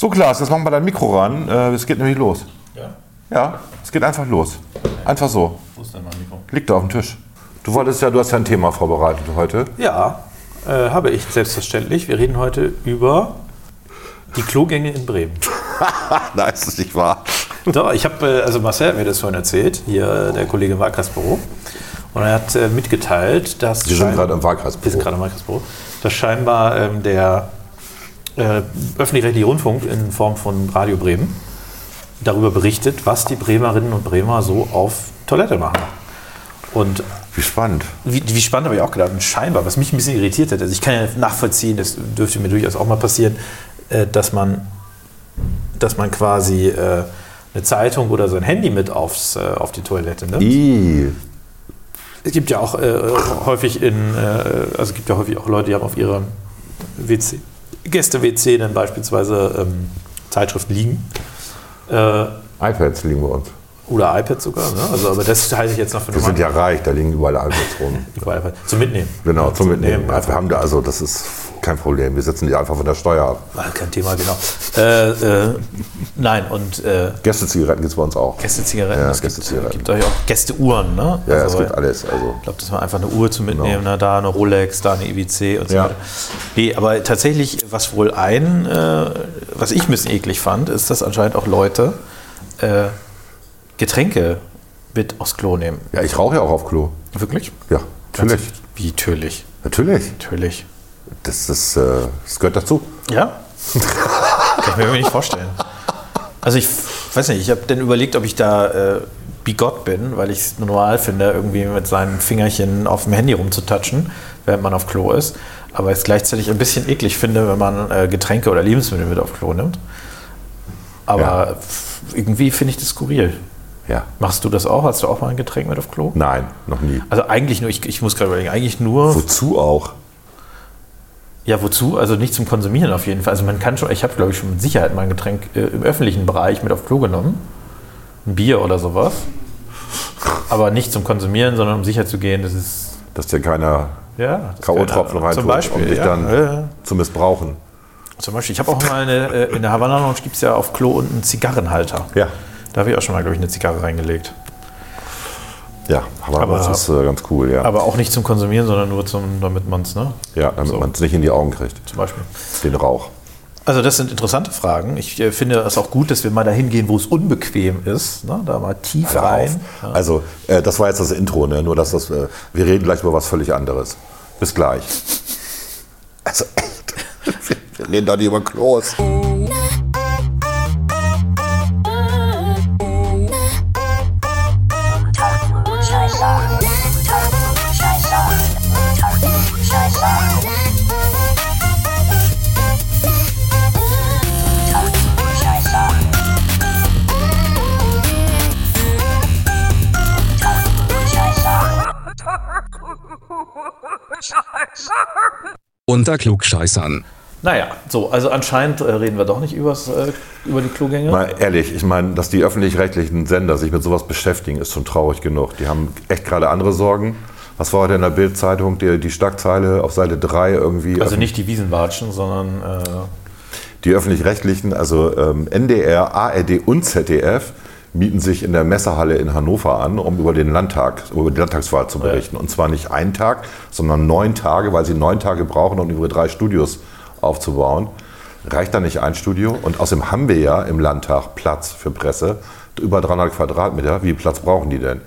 So, Klaas, jetzt machen wir dein Mikro ran. Äh, Es geht nämlich los. Ja? Ja, es geht einfach los. Einfach so. Wo ist denn mein Mikro? Liegt da auf dem Tisch. Du wolltest ja, du hast ja ein Thema vorbereitet heute. Ja, äh, habe ich selbstverständlich. Wir reden heute über die Klogänge in Bremen. Nein, ist das nicht wahr. Doch, ich habe, äh, also Marcel hat mir das vorhin erzählt, hier äh, der Kollege im Wahlkreisbüro. Und er hat mitgeteilt, dass. Wir sind gerade im Wir sind Wahlkreisbüro. gerade im Wahlkreisbüro. Dass scheinbar ähm, der äh, öffentlich-rechtliche Rundfunk in Form von Radio Bremen darüber berichtet, was die Bremerinnen und Bremer so auf Toilette machen. Und Wie spannend. Wie, wie spannend habe ich auch gedacht. Und scheinbar, was mich ein bisschen irritiert hat, also ich kann ja nachvollziehen, das dürfte mir durchaus auch mal passieren, äh, dass man, dass man quasi äh, eine Zeitung oder sein Handy mit aufs, äh, auf die Toilette nimmt. I. Es gibt ja auch äh, häufig in, äh, also es gibt ja häufig auch Leute, die haben auf ihrem WC, Gäste-WC dann beispielsweise ähm, Zeitschriften liegen. Äh, iPads liegen bei uns. oder iPad sogar, ne? also, aber das halte ich jetzt noch für Wir sind ja reich, da liegen überall iPads rum. normal. Zum Mitnehmen. Genau, zum Mitnehmen. einfach. Wir haben da, also das ist kein Problem. Wir setzen die einfach von der Steuer ab. Kein Thema, genau. Äh, äh, nein, und äh, Gästezigaretten gibt es bei uns auch. Gästezigaretten, Ja, es gibt, Gästezigaretten. gibt euch auch Gästeuhren, ne? Ja, Also, es gibt alles. Also Ich glaube, das war einfach eine Uhr zu mitnehmen, ne? da eine Rolex, da eine IWC und so Ja. weiter. Nee, aber tatsächlich, was wohl ein, äh, was ich ein bisschen eklig fand, ist, dass anscheinend auch Leute äh, Getränke mit aufs Klo nehmen. ja, ich rauche ja auch auf Klo. Wirklich? Ja, natürlich. Wie natürlich. Natürlich. Natürlich. Das, ist, äh, das gehört dazu. Ja? Kann ich mir nicht vorstellen. Also ich weiß nicht, ich habe dann überlegt, ob ich da äh, bigott bin, weil ich es normal finde, irgendwie mit seinen Fingerchen auf dem Handy rumzutatschen, während man auf Klo ist. Aber es gleichzeitig ein bisschen eklig finde, wenn man äh, Getränke oder Lebensmittel mit auf Klo nimmt. Aber Ja. irgendwie finde ich das skurril. Ja. Machst du das auch? Hast du auch mal ein Getränk mit auf Klo? Nein, noch nie. Also eigentlich nur, ich, ich muss gerade überlegen, eigentlich nur Wozu auch? Ja, wozu? Also nicht zum Konsumieren auf jeden Fall. Also man kann schon, ich habe glaube ich schon mit Sicherheit mal ein Getränk äh, im öffentlichen Bereich mit auf Klo genommen. Ein Bier oder sowas. Aber nicht zum Konsumieren, sondern um sicher zu gehen, das ist Dass dir keiner ja, K.O.-Tropfen keine- rein Zum tut, Beispiel, um dich ja, dann ja. zu missbrauchen. Zum Beispiel, ich habe auch mal eine, äh, in der Havana Lounge gibt es ja auf Klo unten einen Zigarrenhalter. Ja. Da habe ich auch schon mal, glaube ich, eine Zigarre reingelegt. Ja, aber, Aber- das ist äh, ganz cool, ja. Aber auch nicht zum Konsumieren, sondern nur zum, damit man es, ne? ja, damit so. man es nicht in die Augen kriegt, Zum Beispiel. den Rauch. Also das sind interessante Fragen. Ich äh, finde es auch gut, dass wir mal dahin gehen, wo es unbequem ist. Ne? Da mal tief auf. rein. Also, äh, das war jetzt das Intro, ne? nur dass das, äh, wir reden gleich über was völlig anderes. Bis gleich. Also echt, wir, reden doch nicht über Klos. Unter Klugscheißern. Naja, so, also anscheinend äh, reden wir doch nicht übers, äh, über die Klogänge. Mal ehrlich, ich meine, dass die öffentlich-rechtlichen Sender sich mit sowas beschäftigen, ist schon traurig genug. Die haben echt gerade andere Sorgen. Was war heute in der Bild-Zeitung? Die, die Schlagzeile auf Seite 3 irgendwie. also nicht die Wiesenwatschen, sondern äh, Die öffentlich-rechtlichen, also ähm, NDR, ARD und ZDF, mieten sich in der Messehalle in Hannover an, um über den Landtag, über die Landtagswahl zu berichten. Und zwar nicht einen Tag, sondern neun Tage, weil sie neun Tage brauchen, um ihre drei Studios aufzubauen. Reicht da nicht ein Studio? Und außerdem haben wir ja im Landtag Platz für Presse, über 300 Quadratmeter. Wie viel Platz brauchen die denn?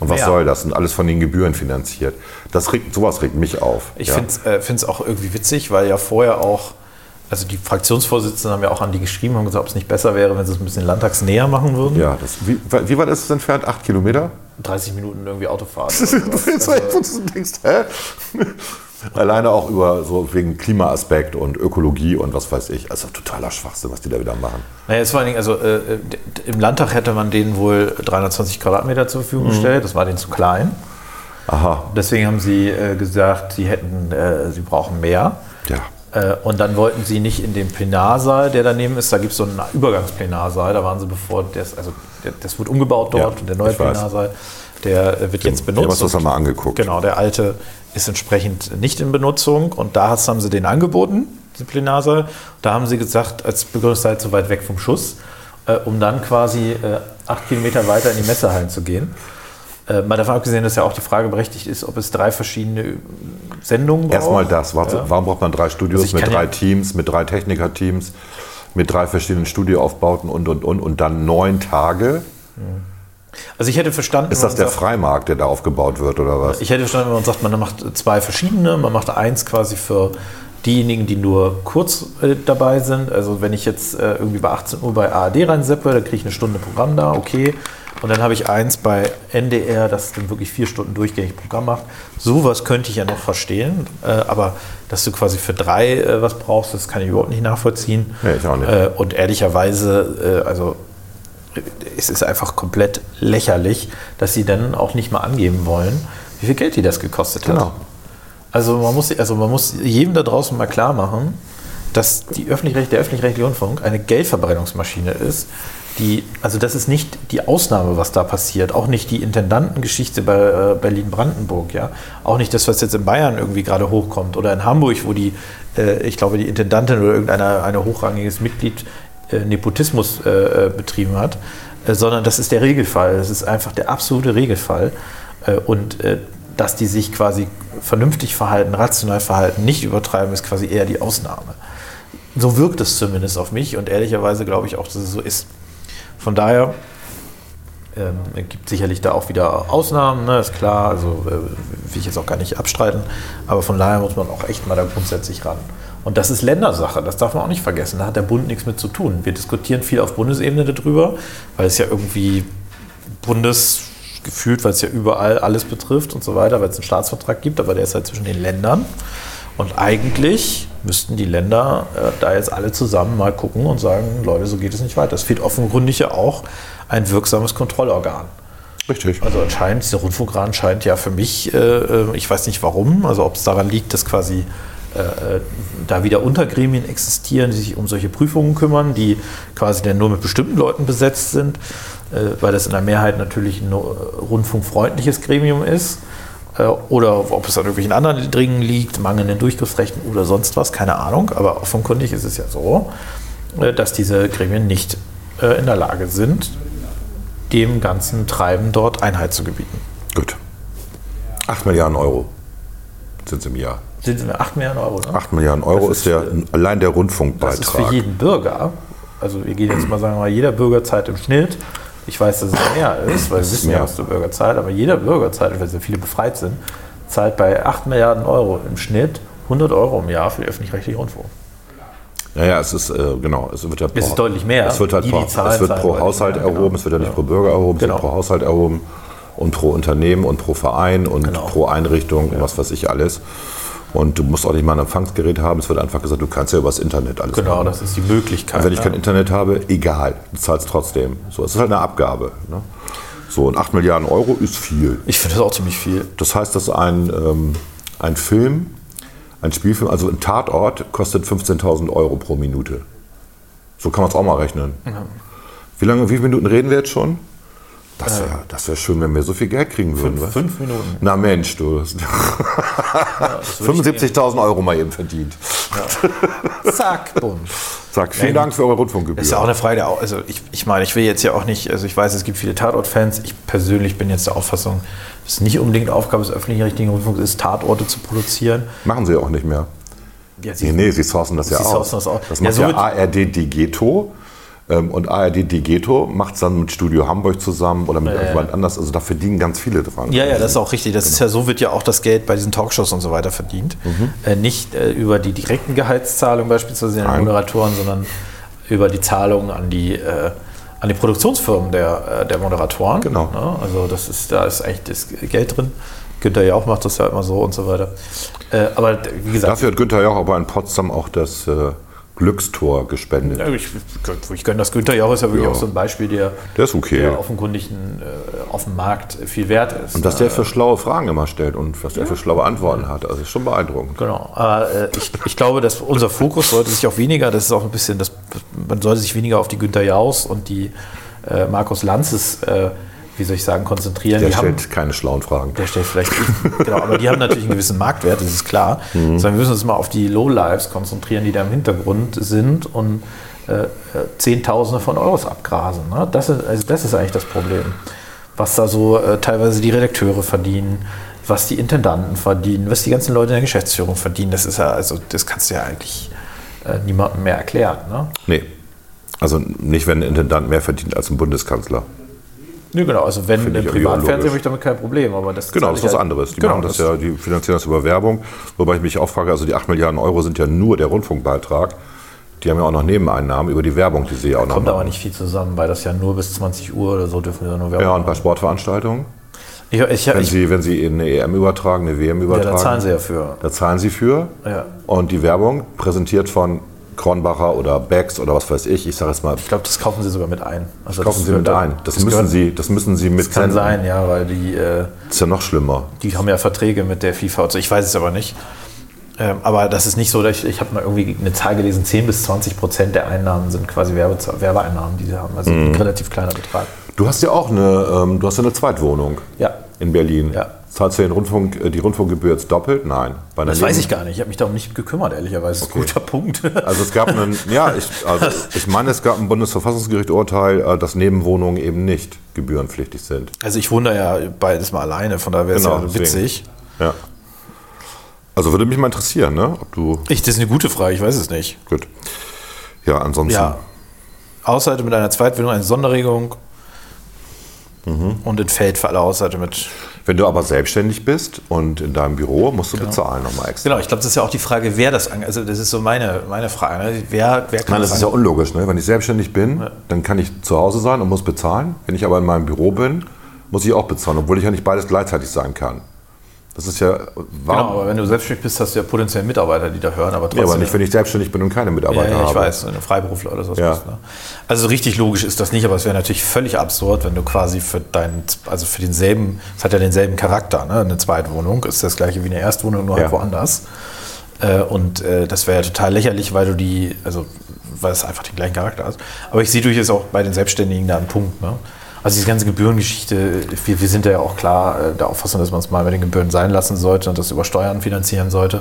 Und was Mehr. soll das? Und alles von den Gebühren finanziert. Das regt, sowas regt mich auf. ich ja? finde es auch irgendwie witzig, weil ja vorher auch, also die Fraktionsvorsitzenden haben ja auch an die geschrieben, haben gesagt, ob es nicht besser wäre, wenn sie es ein bisschen landtagsnäher machen würden. Ja, das, wie, wie weit ist es entfernt? Acht Kilometer? 30 Minuten irgendwie Autofahrt. Du willst echt, wo du denkst, hä? Alleine auch über so wegen Klimaaspekt und Ökologie und was weiß ich. Also totaler Schwachsinn, was die da wieder machen. Naja, jetzt vor allen Dingen, also äh, im Landtag hätte man denen wohl 320 Quadratmeter zur Verfügung gestellt, das war denen zu klein. Aha, Deswegen haben sie äh, gesagt, sie hätten, äh, sie brauchen mehr. ja. Äh, und dann wollten sie nicht in den Plenarsaal, der daneben ist, da gibt es so einen Übergangsplenarsaal, da waren sie bevor, das, also das wird umgebaut dort Ja, und der neue. Plenarsaal, der äh, wird jetzt Wir haben benutzt. uns das und- mal angeguckt. Genau, der alte ist entsprechend nicht in Benutzung und da haben sie den angeboten. Disziplinarsaal. Da haben sie gesagt, als Begründung seid so weit weg vom Schuss, äh, um dann quasi äh, acht Kilometer weiter in die Messehallen zu gehen. Äh, mal davon abgesehen, dass ja auch die Frage berechtigt ist, ob es drei verschiedene Sendungen braucht. Erstmal das. Warte, Ja. Warum braucht man drei Studios Also mit drei ja- Teams, mit drei Technikerteams, mit drei verschiedenen Studioaufbauten und und und und dann neun Tage? Also ich hätte verstanden, Ist das der sagt- Freimarkt, der da aufgebaut wird oder was? Ich hätte verstanden, wenn man sagt, man macht zwei verschiedene, man macht eins quasi für diejenigen, die nur kurz äh, dabei sind. Also wenn ich jetzt äh, irgendwie bei 18 Uhr bei ARD reinseppe, dann kriege ich eine Stunde Programm da, okay. Und dann habe ich eins bei NDR, das dann wirklich vier Stunden durchgängig Programm macht. Sowas könnte ich ja noch verstehen. Äh, aber dass du quasi für drei äh, was brauchst, das kann ich überhaupt nicht nachvollziehen. Nee, ich auch nicht. Äh, und ehrlicherweise, äh, also es ist einfach komplett lächerlich, dass sie dann auch nicht mal angeben wollen, wie viel Geld die das gekostet hat. Genau. Also man muss, also man muss jedem da draußen mal klar machen, dass die öffentlich der öffentlich-rechtliche Rundfunk eine Geldverbrennungsmaschine ist, die, also das ist nicht die Ausnahme, was da passiert, auch nicht die Intendantengeschichte bei äh, Berlin-Brandenburg, ja, auch nicht das, was jetzt in Bayern irgendwie gerade hochkommt oder in Hamburg, wo die, äh, ich glaube, die Intendantin oder irgendeiner ein hochrangiges Mitglied äh, Nepotismus äh, äh, betrieben hat, äh, sondern das ist der Regelfall, das ist einfach der absolute Regelfall und dass die sich quasi vernünftig verhalten, rational verhalten, nicht übertreiben, ist quasi eher die Ausnahme. So wirkt es zumindest auf mich und ehrlicherweise glaube ich auch, dass es so ist. Von daher ähm, es gibt sicherlich da auch wieder Ausnahmen, ne, ist klar, also äh, will ich jetzt auch gar nicht abstreiten, aber von daher muss man auch echt mal da grundsätzlich ran. Und das ist Ländersache, das darf man auch nicht vergessen, da hat der Bund nichts mit zu tun. Wir diskutieren viel auf Bundesebene darüber, weil es ja irgendwie bundesgefühlt, weil es ja überall alles betrifft und so weiter, weil es einen Staatsvertrag gibt, aber der ist halt zwischen den Ländern. Und eigentlich müssten die Länder äh, da jetzt alle zusammen mal gucken und sagen, Leute, so geht es nicht weiter. Es fehlt offenkundig ja auch ein wirksames Kontrollorgan. Richtig. Also anscheinend, dieser Rundfunkrat scheint ja für mich, äh, äh, ich weiß nicht warum, also ob es daran liegt, dass quasi äh, äh, da wieder Untergremien existieren, die sich um solche Prüfungen kümmern, die quasi dann nur mit bestimmten Leuten besetzt sind, äh, weil das in der Mehrheit natürlich ein äh, rundfunkfreundliches Gremium ist. Äh, Oder ob es an irgendwelchen anderen Dingen liegt, mangelnden Durchgriffsrechten oder sonst was, keine Ahnung. Aber offenkundig ist es ja so, äh, dass diese Gremien nicht äh, in der Lage sind, dem ganzen Treiben dort Einhalt zu gebieten. Gut. 8 Milliarden Euro sind es im Jahr. Sind wir 8 Milliarden Euro, ne? 8 Milliarden Euro Das ist, der, allein der Das ist Rundfunkbeitrag. für jeden Bürger, also wir gehen jetzt mal sagen jeder Bürger zahlt im Schnitt, ich weiß, dass es mehr ist, weil wir wissen ja, was der Bürger zahlt, aber jeder Bürger zahlt, weil sehr viele befreit sind, zahlt bei 8 Milliarden Euro im Schnitt 100 Euro im Jahr für den öffentlich-rechtlichen Rundfunk. Naja, es ist, äh, genau, es wird ja Es ist deutlich mehr. Es wird halt Die, pro, die zahlen, es wird pro Haushalt mehr, erhoben, genau. es wird ja nicht pro Bürger erhoben, es Genau. wird pro Haushalt erhoben und pro Unternehmen und pro Verein und Genau. pro Einrichtung und was weiß ich alles. Und du musst auch nicht mal ein Empfangsgerät haben, es wird einfach gesagt, du kannst ja übers Internet alles Genau, machen. das ist die Möglichkeit. Und wenn ich ja. kein Internet habe, egal, du zahlst trotzdem. So, es ist halt eine Abgabe. Ne? So, und 8 Milliarden Euro ist viel. Ich finde das auch ziemlich viel. Das heißt, dass ein, ähm, ein Film, ein Spielfilm, also ein Tatort, kostet 15.000 Euro pro Minute. So kann man es auch mal rechnen. Wie lange, wie viele Minuten reden wir jetzt schon? Das wäre das wär schön, wenn wir so viel Geld kriegen würden. was? Fünf Minuten. Na Mensch, du hast 75.000 Euro mal eben verdient. Zack, bumm. Sag, vielen Dank für eure Rundfunkgebühr. Ist ja auch eine Frage also ich, ich meine, ich will jetzt ja auch nicht, also ich weiß, es gibt viele Tatort-Fans. Ich persönlich bin jetzt der Auffassung, dass es nicht unbedingt Aufgabe des öffentlich-rechtlichen Rundfunks ist, Tatorte zu produzieren. Machen sie auch nicht mehr. Ja, sie- Nee, nee, sie sourcen das ja Sie aus. das aus. Das Ja, macht so ja, ARD Digeto. Ähm, und ARD Digeto macht es dann mit Studio Hamburg zusammen oder mit Ja, ja. irgendjemand anders. Also da verdienen ganz viele dran. Ja, ja, das ist auch richtig. Das ist ja so, wird ja auch das Geld bei diesen Talkshows und so weiter verdient. Äh, nicht äh, über die direkten Gehaltszahlungen beispielsweise an Nein. Moderatoren, sondern über die Zahlungen an die, äh, an die Produktionsfirmen der, äh, der Moderatoren. Genau. Ja, also das ist, da ist eigentlich das Geld drin. Günther Jauch macht das ja immer so und so weiter. Äh, aber wie gesagt, Dafür hat Günther Jauch aber in Potsdam auch das äh, Glückstor gespendet. ja, ich, ich gönne das Günther Jauch ist ja wirklich Ja. auch so ein Beispiel, der, Der ist okay. der offenkundig äh, auf dem Markt viel wert ist. Und dass der für schlaue Fragen immer stellt und was der für schlaue Antworten hat. Also ist schon beeindruckend. Genau, aber äh, ich, ich glaube, dass unser Fokus sollte sich auch weniger, das ist auch ein bisschen, das, man sollte sich weniger auf die Günther Jaus und die äh, Markus Lanzes äh, wie soll ich sagen, konzentrieren. Der die stellt haben, keine schlauen Fragen. der stellt vielleicht, genau, aber die haben natürlich einen gewissen Marktwert, das ist klar. Mhm. Sondern wir müssen uns mal auf die Lowlives konzentrieren, die da im Hintergrund sind und äh, Zehntausende von Euros abgrasen. Ne? Das, ist, also das ist eigentlich das Problem. Was da so äh, teilweise die Redakteure verdienen, was die Intendanten verdienen, was die ganzen Leute in der Geschäftsführung verdienen, das ist ja, also das kannst du ja eigentlich äh, niemandem mehr erklären. Ne? Nee. Also nicht, wenn ein Intendant mehr verdient als ein Bundeskanzler. Nö, genau, also wenn im Privatfernsehen habe ich damit kein Problem, aber das Genau, das ist was halt- anderes. Die genau, machen das ja, die finanzieren das über Werbung. Wobei ich mich auch frage, also die 8 Milliarden Euro sind ja nur der Rundfunkbeitrag. Die haben ja auch noch Nebeneinnahmen über die Werbung, die sie ja auch noch kommt machen. aber nicht viel zusammen, weil das ja nur bis 20 Uhr oder so dürfen wir da nur Werbung Ja, und bei Sportveranstaltungen, Ich, ich, wenn ich, sie, wenn sie eine EM übertragen, eine WM ja, übertragen, da zahlen sie ja für. da zahlen sie für. Ja. Und die Werbung präsentiert von Kronbacher oder Becks oder was weiß ich, ich sage jetzt mal, Ich glaube, das kaufen sie sogar mit ein. Also kaufen das sie mit ein. Das, das müssen gehört- sie, das müssen sie mit Das kann sein, ja, weil die, äh, Das ist ja noch schlimmer. die haben ja Verträge mit der FIFA. und so. Ich weiß es aber nicht. Ähm, aber das ist nicht so, dass ich, ich habe mal irgendwie eine Zahl gelesen, 10 bis 20 Prozent der Einnahmen sind quasi Werbe, Werbeeinnahmen, die sie haben. Also Mhm. ein relativ kleiner Betrag. Du hast ja auch eine, ähm, du hast ja eine Zweitwohnung Ja, in Berlin. Ja. Zahlst du den Rundfunk, äh, die Rundfunkgebühr jetzt doppelt? Nein. Das weiß ich gar nicht. Ich habe mich darum nicht gekümmert, ehrlicherweise. Das ist ein guter Punkt. Also es gab einen, ja, ich, also ich meine, es gab ein Bundesverfassungsgericht-Urteil, äh, dass Nebenwohnungen eben nicht gebührenpflichtig sind. Also ich wohne ja beides mal alleine, von daher wäre es Genau, ja deswegen. witzig. Ja. Also würde mich mal interessieren, ne? Ob du. Ich, das ist eine gute Frage, ich weiß es nicht. Gut. Ja, ansonsten. Ja. Haushalte mit einer Zweitwohnung, eine Sonderregelung Mhm. und entfällt für alle Haushalte mit. Wenn du aber selbstständig bist und in deinem Büro, musst du bezahlen nochmal extra. Genau, ich glaube, das ist ja auch die Frage, wer das. Also, das ist so meine, meine Frage. Ne? Wer, wer kann meine, das ist ja unlogisch, ne? Wenn ich selbstständig bin, dann kann ich zu Hause sein und muss bezahlen. Wenn ich aber in meinem Büro bin, muss ich auch bezahlen, obwohl ich ja nicht beides gleichzeitig sein kann. Das ist ja. Genau, Warum? aber wenn du selbstständig bist, hast du ja potenziell Mitarbeiter, die da hören, aber trotzdem. ja, aber nicht, wenn ich selbstständig bin und keine Ja, Mitarbeiter ja, ich habe. weiß, eine Freiberufler oder so. Ja. Ne? Also richtig logisch ist das nicht, aber es wäre natürlich völlig absurd, wenn du quasi für deinen, also für denselben, es hat ja denselben Charakter, ne? eine Zweitwohnung, ist das gleiche wie eine Erstwohnung, nur Ja. halt woanders. Äh, und äh, das wäre ja total lächerlich, weil du die, also weil es einfach den gleichen Charakter hat. Aber ich sehe durchaus auch bei den Selbstständigen da einen Punkt. Ne? Also diese ganze Gebührengeschichte, wir, wir sind ja auch klar äh, der Auffassung, dass man es mal bei den Gebühren sein lassen sollte und das über Steuern finanzieren sollte.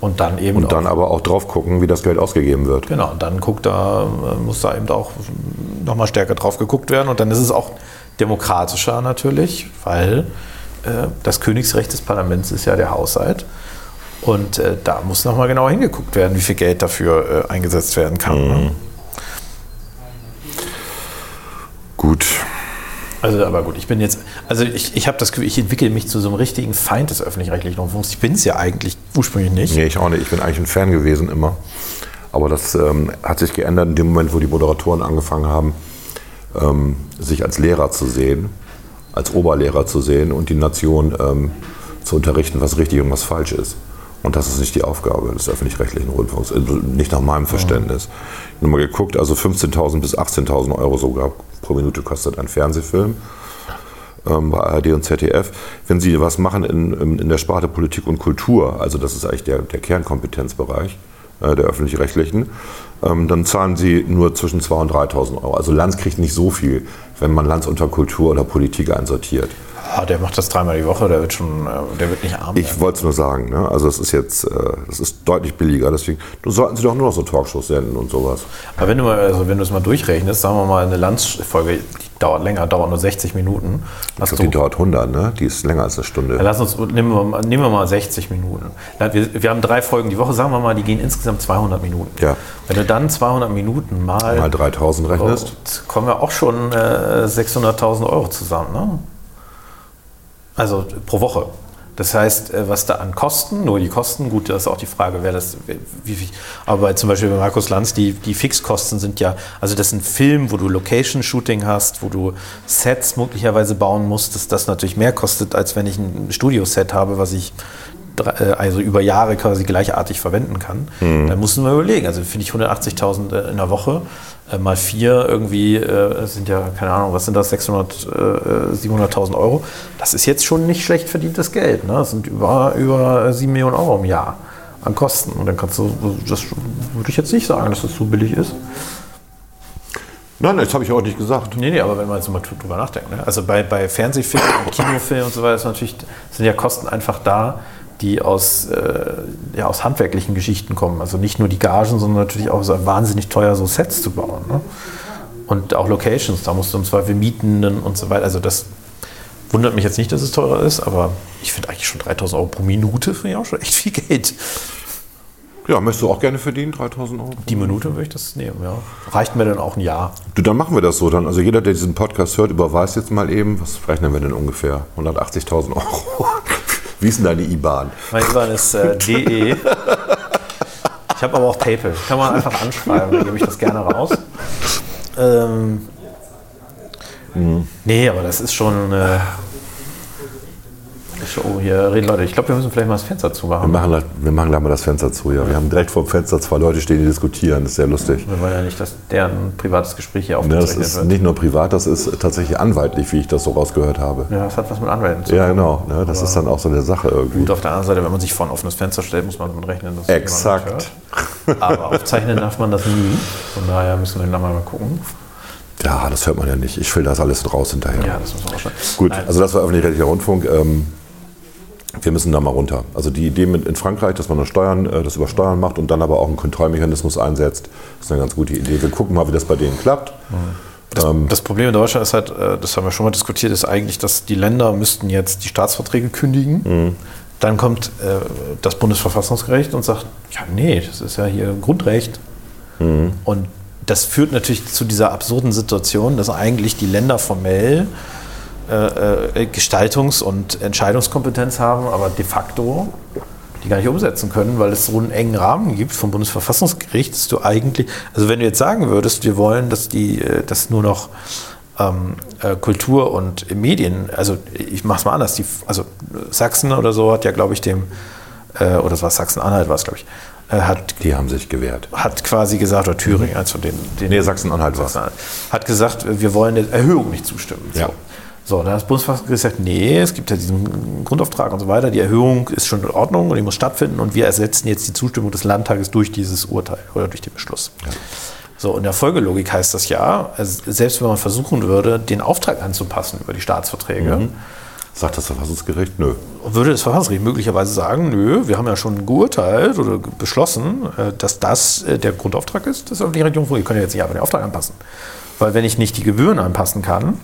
Und dann eben Und dann aber auch drauf gucken, wie das Geld ausgegeben wird. Genau, und dann guckt da, äh, muss da eben auch nochmal stärker drauf geguckt werden. Und dann ist es auch demokratischer natürlich, weil äh, das Königsrecht des Parlaments ist ja der Haushalt. Und äh, da muss nochmal genauer hingeguckt werden, wie viel Geld dafür äh, eingesetzt werden kann. Ne? Gut. Also, aber gut, ich bin jetzt, also ich, ich habe das Gefühl, ich entwickle mich zu so einem richtigen Feind des öffentlich-rechtlichen Rundfunks. Ich bin es ja eigentlich ursprünglich nicht. Nee, ich auch nicht. Ich bin eigentlich ein Fan gewesen immer. Aber das ähm, hat sich geändert in dem Moment, wo die Moderatoren angefangen haben, ähm, sich als Lehrer zu sehen, als Oberlehrer zu sehen und die Nation ähm, zu unterrichten, was richtig und was falsch ist. Und das ist nicht die Aufgabe des öffentlich-rechtlichen Rundfunks, also nicht nach meinem Verständnis. Ich habe mal geguckt, also 15.000 bis 18.000 Euro sogar pro Minute kostet ein Fernsehfilm ähm, bei ARD und ZDF. Wenn Sie was machen in, in, der Sparte Politik und Kultur, also das ist eigentlich der, der Kernkompetenzbereich äh, der öffentlich-rechtlichen, ähm, dann zahlen Sie nur zwischen 2.000 und 3.000 Euro. Also Lanz kriegt nicht so viel, wenn man Lanz unter Kultur oder Politik einsortiert. Ah, der macht das dreimal die Woche, der wird schon, äh, der wird nicht arm. Ich wollte es nur sagen, ne? also es ist jetzt, äh, das ist deutlich billiger, deswegen du sollten Sie doch nur noch so Talkshows senden und sowas. Aber wenn du, mal, also wenn du es mal durchrechnest, sagen wir mal, eine Landsfolge, die dauert länger, dauert nur 60 Minuten. Ich Hast glaube, die du, dauert 100, ne? die ist länger als eine Stunde. Ja, lass uns, nehmen wir, mal, nehmen wir mal 60 Minuten. Wir, wir haben drei Folgen die Woche, sagen wir mal, die gehen insgesamt 200 Minuten. Ja. Wenn du dann 200 Minuten mal, Mal 3.000 rechnest. Oh, kommen wir auch schon äh, 600.000 Euro zusammen. Ne? Also pro Woche. Das heißt, äh, was da an Kosten, nur die Kosten, gut, das ist auch die Frage, wer das, wie viel, aber zum Beispiel bei Markus Lanz, die, die Fixkosten sind ja, also das ist ein Film, wo du Location-Shooting hast, wo du Sets möglicherweise bauen musst, dass das natürlich mehr kostet, als wenn ich ein Studioset habe, was ich also über Jahre quasi gleichartig verwenden kann. Dann musst du mal überlegen, also finde ich 180.000 in der Woche äh, mal vier irgendwie äh, sind ja, keine Ahnung, was sind das, 600, äh, 700.000 Euro. Das ist jetzt schon nicht schlecht verdientes Geld. Ne? Das sind über, über 7 Millionen Euro im Jahr an Kosten. Und dann kannst du, das würde ich jetzt nicht sagen, dass das so billig ist. Nein, das habe ich auch nicht gesagt. Nee, nee, aber wenn man so mal drüber nachdenkt. Ne? Also bei, bei Fernsehfilmen und Kinofilmen und so weiter ist natürlich, sind ja Kosten einfach da, die aus, äh, ja, aus handwerklichen Geschichten kommen. Also nicht nur die Gagen, sondern natürlich auch so wahnsinnig teuer, so Sets zu bauen. Ne? Und auch Locations, da musst du im Zweifel mieten und so weiter. Also das wundert mich jetzt nicht, dass es teurer ist, aber ich finde eigentlich schon 3000 Euro pro Minute, finde ich auch schon echt viel Geld. Ja, möchtest du auch gerne verdienen, 3000 Euro? Die Minute würde ich das nehmen, ja. Reicht mir dann auch ein Jahr. Du, dann machen wir das so. Dann, also jeder, der diesen Podcast hört, überweist jetzt mal eben, was rechnen wir denn ungefähr? 180.000 Euro. Wie ist denn deine IBAN? Mein IBAN ist äh, DE. Ich habe aber auch PayPal. Kann man einfach anschreiben, dann gebe ich das gerne raus. Ähm, Nee, aber das ist schon. Äh, Oh, hier reden Leute. Ich glaube, wir müssen vielleicht mal das Fenster Wir zumachen. machen, gleich- wir machen gleich mal das Fenster zu. Ja. Wir haben direkt vor dem Fenster zwei Leute stehen, die diskutieren. Das ist sehr lustig. Wir wollen ja nicht, dass deren privates Gespräch hier Ja, das aufgezeichnet ist wird. nicht nur privat, das ist tatsächlich anwaltlich, wie ich das so rausgehört habe. Ja, das hat was mit Anwälten zu tun. Ja, genau. Ja, das ist dann auch so eine Sache irgendwie. Gut, auf der anderen Seite, wenn man sich vor ein offenes Fenster stellt, muss man damit rechnen, dass Exakt. Aber aufzeichnen darf man das nie. Von daher müssen wir dann mal gucken. Ja, das hört man ja nicht. Ich filter das alles raus hinterher. Ja, das muss man auch schon. Gut, Nein. also das war öffentlich-rechtlicher Rundfunk. Ähm, wir müssen da mal runter. Also die Idee mit in Frankreich, dass man das, Steuern, äh, das über Steuern macht und dann aber auch einen Kontrollmechanismus einsetzt, ist eine ganz gute Idee. Wir gucken mal, wie das bei denen klappt. Das, das Problem in Deutschland ist halt, äh, das haben wir schon mal diskutiert, ist eigentlich, dass die Länder müssten jetzt die Staatsverträge kündigen. Dann kommt äh, das Bundesverfassungsgericht und sagt, ja nee, das ist ja hier Grundrecht. Und das führt natürlich zu dieser absurden Situation, dass eigentlich die Länder formell äh, äh, Gestaltungs- und Entscheidungskompetenz haben, aber de facto die gar nicht umsetzen können, weil es so einen engen Rahmen gibt vom Bundesverfassungsgericht, dass du eigentlich, also wenn du jetzt sagen würdest, wir wollen, dass die, äh, dass nur noch ähm, äh, Kultur und Medien, also ich mach's mal anders, die, also Sachsen oder so hat ja, glaube ich, dem, äh, oder es war Sachsen-Anhalt, war es, glaube ich, äh, hat Die haben sich gewehrt. hat quasi gesagt, oder Thüringen, also den, den Nee, Sachsen-Anhalt war Sachsen-Anhalt, hat gesagt, wir wollen der Erhöhung nicht zustimmen. Ja. So, dann hat das Bundesverfassungsgericht gesagt, nee, es gibt ja diesen Grundauftrag und so weiter, die Erhöhung ist schon in Ordnung und die muss stattfinden und wir ersetzen jetzt die Zustimmung des Landtages durch dieses Urteil oder durch den Beschluss. So, in der Folgelogik heißt das ja, also selbst wenn man versuchen würde, den Auftrag anzupassen über die Staatsverträge, Sagt das Verfassungsgericht? Nö. würde das Verfassungsgericht möglicherweise sagen, nö, wir haben ja schon geurteilt oder beschlossen, äh, dass das äh, der Grundauftrag ist, das öffentliche Rundfunk. Ihr könnt ja jetzt nicht einfach den Auftrag anpassen. Weil wenn ich nicht die Gebühren anpassen kann,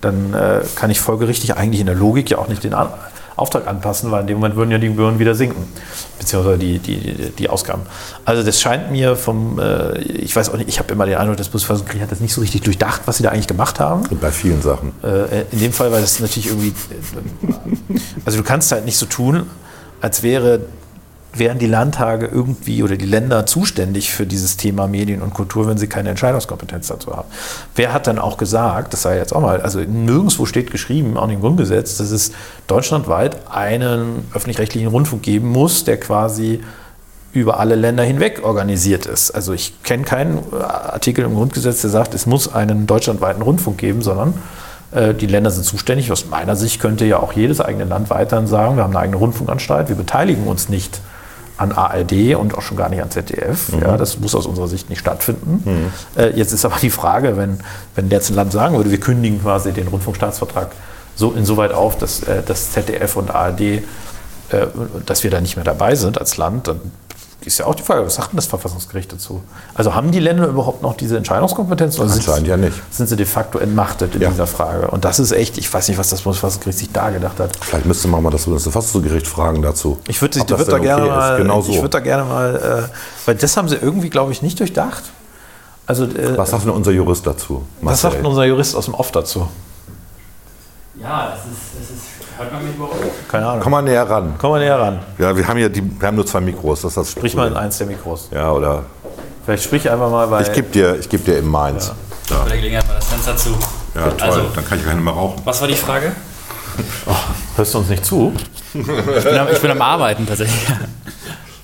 dann äh, kann ich folgerichtig eigentlich in der Logik ja auch nicht den An Auftrag anpassen, weil in dem Moment würden ja die Gebühren wieder sinken, beziehungsweise die, die, die Ausgaben. Also das scheint mir vom, äh, ich weiß auch nicht, ich habe immer den Eindruck, das Bundesverfassungsgericht hat das nicht so richtig durchdacht, was sie da eigentlich gemacht haben. Und bei vielen Sachen. Äh, in dem Fall war das natürlich irgendwie. äh, Also du kannst halt nicht so tun, als wäre, wären die Landtage irgendwie oder die Länder zuständig für dieses Thema Medien und Kultur, wenn sie keine Entscheidungskompetenz dazu haben. Wer hat dann auch gesagt, das sei jetzt auch mal, also nirgendwo steht geschrieben, auch nicht im Grundgesetz, dass es deutschlandweit einen öffentlich-rechtlichen Rundfunk geben muss, der quasi über alle Länder hinweg organisiert ist. Also ich kenne keinen Artikel im Grundgesetz, der sagt, es muss einen deutschlandweiten Rundfunk geben, sondern äh, die Länder sind zuständig. Aus meiner Sicht könnte ja auch jedes eigene Land weiterhin sagen, wir haben eine eigene Rundfunkanstalt, wir beteiligen uns nicht an ARD und auch schon gar nicht an ZDF. Ja, das muss aus unserer Sicht nicht stattfinden. Äh, jetzt ist aber die Frage, wenn, wenn jetzt ein Land sagen würde, wir kündigen quasi den Rundfunkstaatsvertrag so insoweit auf, dass äh, das ZDF und ARD äh, dass wir da nicht mehr dabei sind als Land, dann ist ja auch die Frage, was sagt denn das Verfassungsgericht dazu? Also haben die Länder überhaupt noch diese Entscheidungskompetenz? Oder sind, Anscheinend ja nicht. sind sie de facto entmachtet in Ja. dieser Frage? Und das ist echt, ich weiß nicht, was das Bundesverfassungsgericht sich da gedacht hat. Vielleicht müsste man mal das Bundesverfassungsgericht fragen dazu. Ich würde würd da, gerne okay ist. mal, Genau ich so. würd da gerne mal, äh, weil das haben sie irgendwie, glaube ich, nicht durchdacht. Also, äh, Was sagt denn unser Jurist dazu? was sagt denn unser Jurist aus dem Off dazu? Ja, es ist, es ist, hört man mich überhaupt? Keine Ahnung. Komm mal näher ran. Komm mal näher ran. Ja, wir haben hier die, wir haben nur zwei Mikros. Das ist das Sprich mal in eins der Mikros. Ja, oder Vielleicht sprich einfach mal, weil ich gebe dir, ich geb dir eben meins. Bei der Gelegenheit mal das Fenster zu. Ja, toll. Also- Dann kann ich keine mehr rauchen. Was war die Frage? hörst du uns nicht zu? Ich bin am, ich bin am Arbeiten tatsächlich.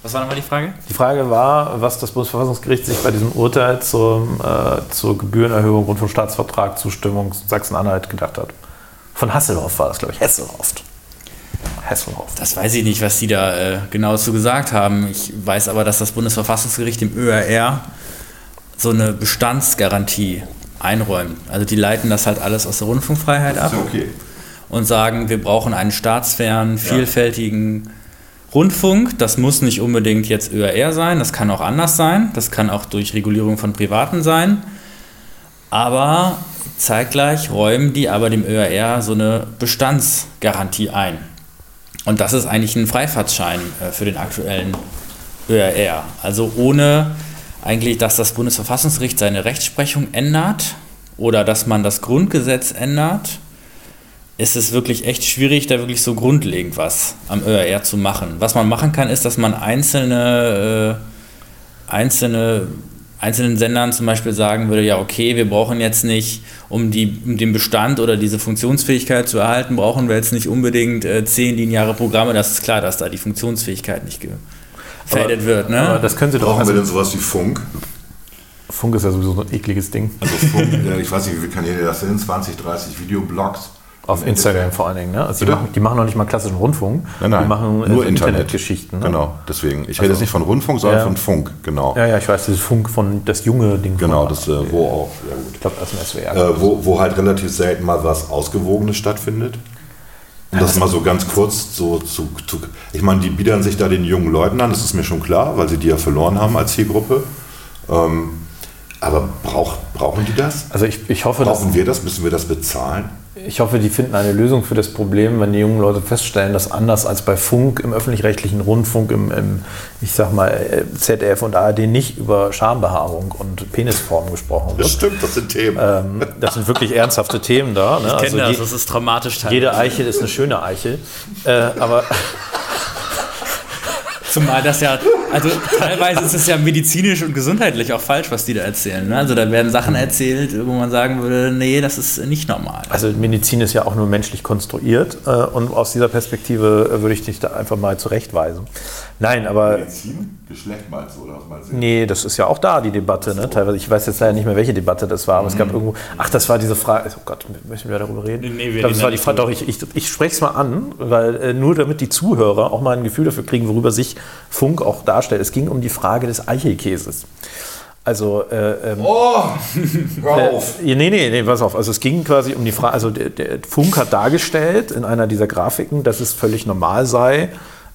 Was war nochmal die Frage? Die Frage war, was das Bundesverfassungsgericht sich bei diesem Urteil zum, äh, zur Gebührenerhöhung Rundfunkstaatsvertrag Zustimmung Sachsen-Anhalt gedacht hat. Von Hasselhoff war das, glaube ich. Hesselhoff. Hesselhoff. Das weiß ich nicht, was die da äh, genau dazu gesagt haben. Ich weiß aber, dass das Bundesverfassungsgericht dem ÖRR so eine Bestandsgarantie einräumen. Also die leiten das halt alles aus der Rundfunkfreiheit ab okay. und sagen, wir brauchen einen staatsfernen, vielfältigen Rundfunk. Das muss nicht unbedingt jetzt ÖRR sein, das kann auch anders sein, das kann auch durch Regulierung von Privaten sein. Aber zeitgleich räumen die aber dem ÖRR so eine Bestandsgarantie ein. Und das ist eigentlich ein Freifahrtschein äh, für den aktuellen ÖRR. Also ohne eigentlich, dass das Bundesverfassungsgericht seine Rechtsprechung ändert oder dass man das Grundgesetz ändert, ist es wirklich echt schwierig, da wirklich so grundlegend was am ÖRR zu machen. Was man machen kann, ist, dass man einzelne, äh, einzelne, einzelnen Sendern zum Beispiel sagen würde, ja okay, wir brauchen jetzt nicht, um, die, um den Bestand oder diese Funktionsfähigkeit zu erhalten, brauchen wir jetzt nicht unbedingt äh, zehn lineare Programme. Das ist klar, dass da die Funktionsfähigkeit nicht gefährdet wird. Ne? Aber das können Sie doch. Brauchen Also, wir denn sowas wie Funk? Funk ist ja sowieso so ein ekliges Ding. Also Funk, ich weiß nicht, wie viele Kanäle das sind, 20, 30 Videoblogs. Auf Instagram vor allen Dingen. Ne? Also die, machen, die machen noch nicht mal klassischen Rundfunk. Nein, nein, die machen nur so Internet. Internetgeschichten. Ne? Genau, deswegen. Ich rede jetzt nicht von Rundfunk, sondern Ja. von Funk, genau. Ja, ja, ich weiß, dieses Funk von das junge Ding. Genau, das, äh, wo auch, ja gut. Ich glaube, das ist ein SWR. Äh, wo, wo halt relativ selten mal was Ausgewogenes stattfindet. Und das mal so ganz kurz so zu, zu ich meine, die biedern sich da den jungen Leuten an, das ist mir schon klar, weil sie die ja verloren haben als Zielgruppe. Ähm, aber brauch, brauchen die das? also ich, ich hoffe, dass, Brauchen wir das? Müssen wir das bezahlen? Ich hoffe, die finden eine Lösung für das Problem, wenn die jungen Leute feststellen, dass anders als bei Funk im öffentlich-rechtlichen Rundfunk, im, im, ich sag mal, äh, ZDF und ARD nicht über Schambehaarung und Penisformen gesprochen Das wird. stimmt, das sind Themen. Ähm, das sind wirklich ernsthafte Themen da. Ne? Ich kenne das, je- das ist traumatisch teilweise. jede Eichel ist eine schöne Eichel. Äh, aber Zumal das ja, also teilweise ist es ja medizinisch und gesundheitlich auch falsch, was die da erzählen. Ne? Also da werden Sachen erzählt, wo man sagen würde, nee, das ist nicht normal. Also Medizin ist ja auch nur menschlich konstruiert äh, und aus dieser Perspektive äh, würde ich dich da einfach mal zurechtweisen. Nein, aber Medizin? Geschlecht meinst du, oder was meinst du? nee, das ist ja auch da die Debatte. Ne? Teilweise, ich weiß jetzt leider nicht mehr, welche Debatte das war, aber es gab irgendwo, ach, das war diese Frage, oh Gott, müssen wir darüber reden? Nee, nee, wir ich glaube, das reden war die Frage, doch, nicht ich, ich, ich spreche es mal an, weil äh, nur damit die Zuhörer auch mal ein Gefühl dafür kriegen, worüber sich Funk auch darstellt. Es ging um die Frage des Eichelkäses. Also, äh, ähm, Oh, hör auf. Äh, nee, nee, nee, pass auf. Also es ging quasi um die Frage, also der, der Funk hat dargestellt in einer dieser Grafiken, dass es völlig normal sei, äh,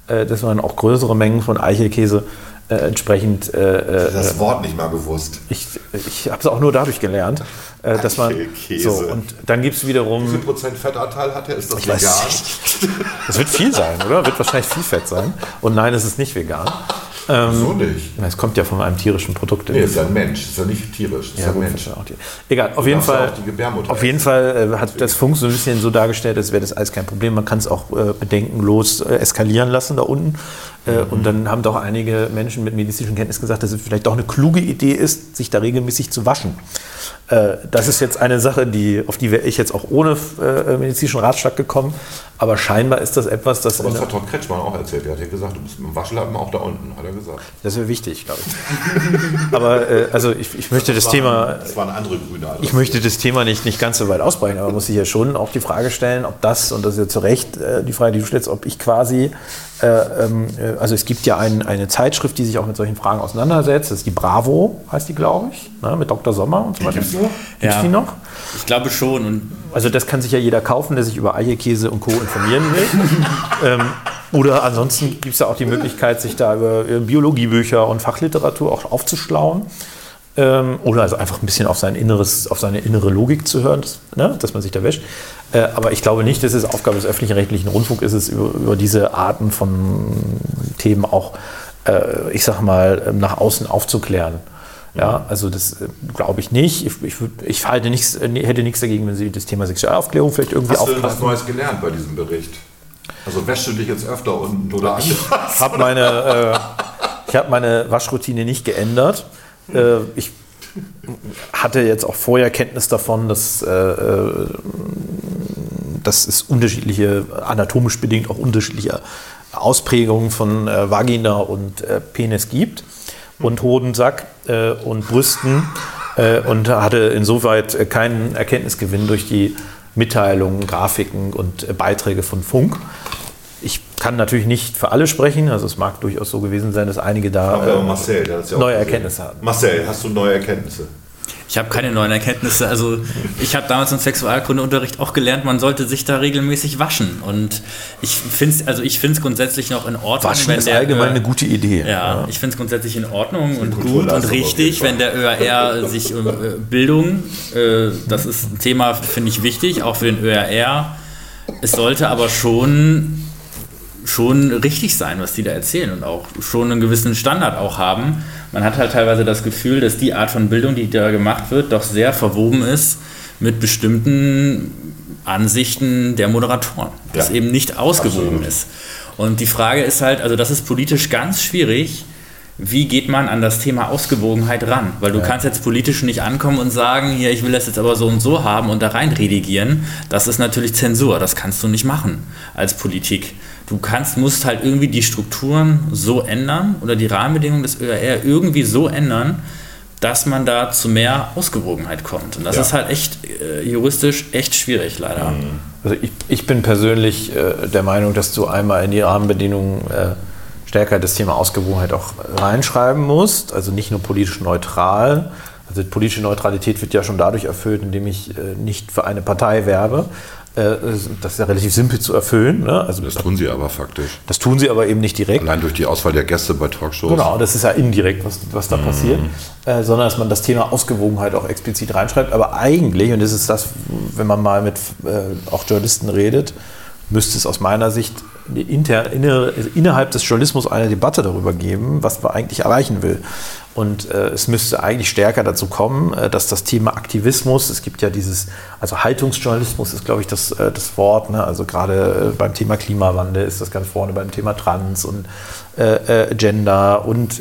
dass man auch größere Mengen von Eichelkäse äh, entsprechend, äh, äh, Das Wort nicht mal gewusst. ich, ich habe es auch nur dadurch gelernt, äh, dass man, Eichelkäse. so, und dann gibt es Wie viel wiederum, Prozent Fettanteil hat er? Ist das ich weiß vegan? nicht. das wird viel sein, oder? Wird wahrscheinlich viel Fett sein. Und nein, es ist nicht vegan. So nicht. Es kommt ja von einem tierischen Produkt. Nee, ist ja ein Mensch. Ist ja nicht tierisch. Ist ja, ein gut, Mensch. verstehe auch Egal, auf jeden Fall. Auf jeden. Fall äh, hat das Funk so ein bisschen so dargestellt, als wäre das alles kein Problem. Man kann es auch äh, bedenkenlos äh, eskalieren lassen da unten. Äh, Und dann haben doch einige Menschen mit medizinischen Kenntnissen gesagt, dass es vielleicht doch eine kluge Idee ist, sich da regelmäßig zu waschen. Äh, Das ist jetzt eine Sache, die, auf die wäre ich jetzt auch ohne äh, medizinischen Ratschlag gekommen. Aber scheinbar ist das etwas, das, Aber das hat doch Kretschmann auch erzählt. Er hat ja gesagt, du bist mit dem Waschlappen auch da unten, hat er gesagt. das wäre wichtig, glaube ich. Aber also ich, ich möchte das war, Thema Das waren andere Grüne. Also Ich möchte das Thema nicht, nicht ganz so weit ausbrechen, aber man muss sich ja schon auch die Frage stellen, ob das, und das ist ja zu Recht die Frage, die du stellst, ob ich quasi, also es gibt ja ein, eine Zeitschrift, die sich auch mit solchen Fragen auseinandersetzt, das ist die Bravo, heißt die, glaube ich, ne, mit Dr. Sommer und so weiter. Gibt's Ja. die noch? Ich glaube schon. Und Also das kann sich ja jeder kaufen, der sich über Eierkäse und Co. informieren will. ähm, oder ansonsten gibt es ja auch die Möglichkeit, sich da über äh, Biologiebücher und Fachliteratur auch aufzuschlauen. Ähm, oder also einfach ein bisschen auf, sein inneres, auf seine innere Logik zu hören, das, ne, dass man sich da wäscht. Äh, aber ich glaube nicht, dass es Aufgabe des öffentlichen rechtlichen Rundfunks ist, es über, über diese Arten von Themen auch, äh, ich sag mal, nach außen aufzuklären. Ja, also das äh, glaube ich nicht. Ich, ich, ich halte nichts, äh, hätte nichts dagegen, wenn Sie das Thema Sexualaufklärung vielleicht irgendwie Hast du denn was aufgreifen. Neues gelernt bei diesem Bericht? Also wäschst du dich jetzt öfter unten oder anders? Ich habe meine, äh, ich hab meine Waschroutine nicht geändert. Äh, ich hatte jetzt auch vorher Kenntnis davon, dass, äh, äh, dass es unterschiedliche, anatomisch bedingt auch unterschiedliche Ausprägungen von äh, Vagina und äh, Penis gibt und Hodensack äh, und Brüsten äh, und hatte insoweit keinen Erkenntnisgewinn durch die Mitteilungen, Grafiken und äh, Beiträge von Funk. Ich kann natürlich nicht für alle sprechen, also es mag durchaus so gewesen sein, dass einige da Aber äh, Marcel, der ja auch neue. Erkenntnisse haben. Marcel, hast du neue Erkenntnisse? Ich habe keine neuen Erkenntnisse. Also ich habe damals im Sexualkundeunterricht auch gelernt, man sollte sich da regelmäßig waschen. Und ich finde es also grundsätzlich noch in Ordnung, Waschen wenn ist der allgemein Ö- eine gute Idee. ja, ich finde es grundsätzlich in Ordnung und gut und richtig, wenn der ÖRR sich um äh, Bildung, äh, das ist ein Thema, finde ich wichtig, auch für den ÖRR. Es sollte aber schon schon richtig sein, was die da erzählen und auch schon einen gewissen Standard auch haben. Man hat halt teilweise das Gefühl, dass die Art von Bildung, die da gemacht wird, doch sehr verwoben ist mit bestimmten Ansichten der Moderatoren, das Ja. eben nicht ausgewogen Absolut. ist. Und die Frage ist halt, also das ist politisch ganz schwierig, wie geht man an das Thema Ausgewogenheit ran? Weil du kannst jetzt politisch nicht ankommen und sagen, hier, ich will das jetzt aber so und so haben und da rein redigieren. Das ist natürlich Zensur, das kannst du nicht machen als Politik. Du kannst, musst halt irgendwie die Strukturen so ändern oder die Rahmenbedingungen des ÖRR irgendwie so ändern, dass man da zu mehr Ausgewogenheit kommt. Und das Ja. ist halt echt äh, juristisch echt schwierig, leider. Also ich, ich bin persönlich äh, der Meinung, dass du einmal in die Rahmenbedingungen äh, stärker das Thema Ausgewogenheit auch reinschreiben musst. Also nicht nur politisch neutral. Also politische Neutralität wird ja schon dadurch erfüllt, indem ich äh, nicht für eine Partei werbe. Äh, das ist ja relativ simpel zu erfüllen. Ne? Also Das tun sie aber faktisch. das tun sie aber eben nicht direkt. Allein durch die Auswahl der Gäste bei Talkshows. Genau, das ist ja indirekt, was, was da passiert, äh, sondern dass man das Thema Ausgewogenheit auch explizit reinschreibt. Aber eigentlich, und das ist das, wenn man mal mit äh, auch Journalisten redet, müsste es aus meiner Sicht inter, inner, innerhalb des Journalismus eine Debatte darüber geben, was man eigentlich erreichen will. Und äh, es müsste eigentlich stärker dazu kommen, äh, dass das Thema Aktivismus, es gibt ja dieses, also Haltungsjournalismus ist, glaube ich, das, äh, das Wort, ne? also gerade äh, beim Thema Klimawandel ist das ganz vorne, beim Thema Trans und äh, äh, Gender und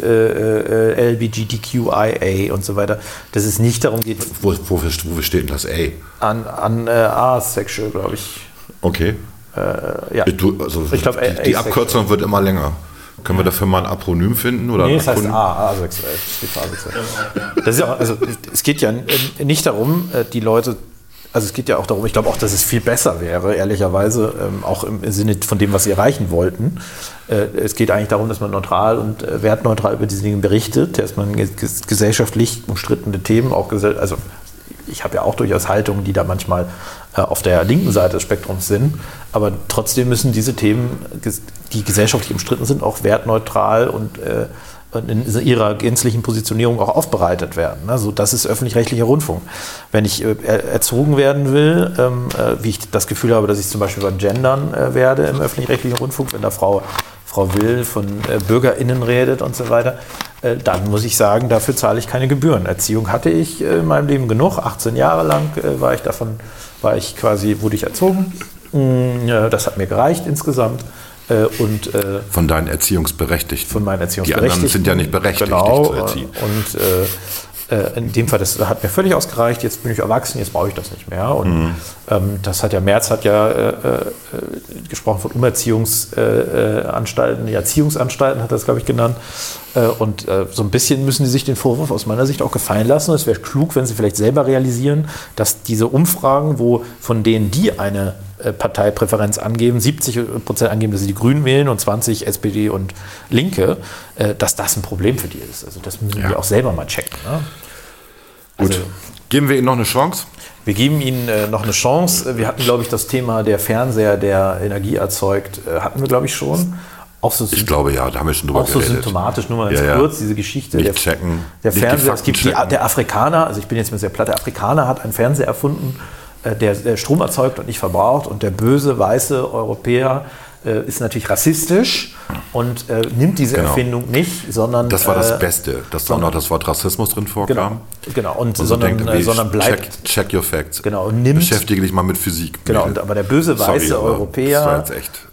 LBGTQIA und so weiter, dass es nicht darum geht, Wo, wofür, wofür steht denn das A? an, an asexual, glaube ich. Okay. Äh, ja. Du, also Ich glaub, die, die. Abkürzung wird immer länger. Können wir dafür mal ein Apronym finden? Oder Nee, es heißt? A, asexuell. Das ist ja, also, es geht ja nicht darum, äh, die Leute, also es geht ja auch darum, ich glaube auch, dass es viel besser wäre, ehrlicherweise, ähm, auch im Sinne von dem, was sie erreichen wollten. Äh, Es geht eigentlich darum, dass man neutral und äh, wertneutral über diese Dinge berichtet, dass man ges- gesellschaftlich umstrittene Themen auch, also ich habe ja auch durchaus Haltungen, die da manchmal auf der linken Seite des Spektrums sind, aber trotzdem müssen diese Themen, die gesellschaftlich umstritten sind, auch wertneutral und, äh, in ihrer gänzlichen Positionierung auch aufbereitet werden. Also das ist öffentlich-rechtlicher Rundfunk. Wenn ich äh, er- erzogen werden will, ähm, äh, wie ich das Gefühl habe, dass ich zum Beispiel beim Gendern äh, werde im öffentlich-rechtlichen Rundfunk, wenn da Frau Frau Will von äh, BürgerInnen redet und so weiter, äh, dann muss ich sagen, dafür zahle ich keine Gebühren. Erziehung hatte ich äh, in meinem Leben genug. 18 Jahre lang äh, war ich davon, war ich quasi, wurde ich erzogen. Mm, das hat mir gereicht insgesamt. Äh, und äh, Von deinen Erziehungsberechtigten. von meinen Die Erziehungsberechtigten. anderen sind ja nicht berechtigt, genau, dich zu erziehen. Und äh, äh, in dem Fall, das hat mir völlig ausgereicht. Jetzt bin ich erwachsen, jetzt brauche ich das nicht mehr. Und Mhm. ähm, das hat ja Merz hat ja äh, äh, gesprochen von Umerziehungsanstalten, Anstalten, die Erziehungsanstalten hat er das, glaube ich, genannt. Äh, und äh, so ein bisschen müssen sie sich den Vorwurf aus meiner Sicht auch gefallen lassen. Es wäre klug, wenn sie vielleicht selber realisieren, dass diese Umfragen, wo von denen die eine äh, Parteipräferenz angeben, 70 Prozent angeben, dass sie die Grünen wählen und 20 SPD und Linke, dass das ein Problem für die ist. Also das müssen Ja. wir auch selber mal checken. Ne? Gut. Also- Geben wir ihnen noch eine Chance? Wir geben Ihnen äh, noch eine Chance. Wir hatten, glaube ich, das Thema der Fernseher, der Energie erzeugt, äh, hatten wir, glaube ich, schon. Auch so, Ich glaube ja, da haben wir schon drüber auch so geredet. symptomatisch, nur mal ganz Ja, kurz, diese Geschichte. Nicht der, checken, Der Fernseher, es gibt die, der Afrikaner, also ich bin jetzt mal sehr platt, der Afrikaner hat einen Fernseher erfunden, äh, der, der Strom erzeugt und nicht verbraucht. Und der böse, weiße Europäer äh, ist natürlich rassistisch und äh, nimmt diese Genau. Erfindung nicht, sondern. Das war das äh, Beste, dass da auch noch das Wort Rassismus drin vorkam. Genau, genau. Und, Und so sondern, denkt, äh, sondern bleibt. check, check your facts. Genau, und nimmt- Beschäftige dich mal mit Physik. Genau, und, aber der böse Sorry, weiße war Europäer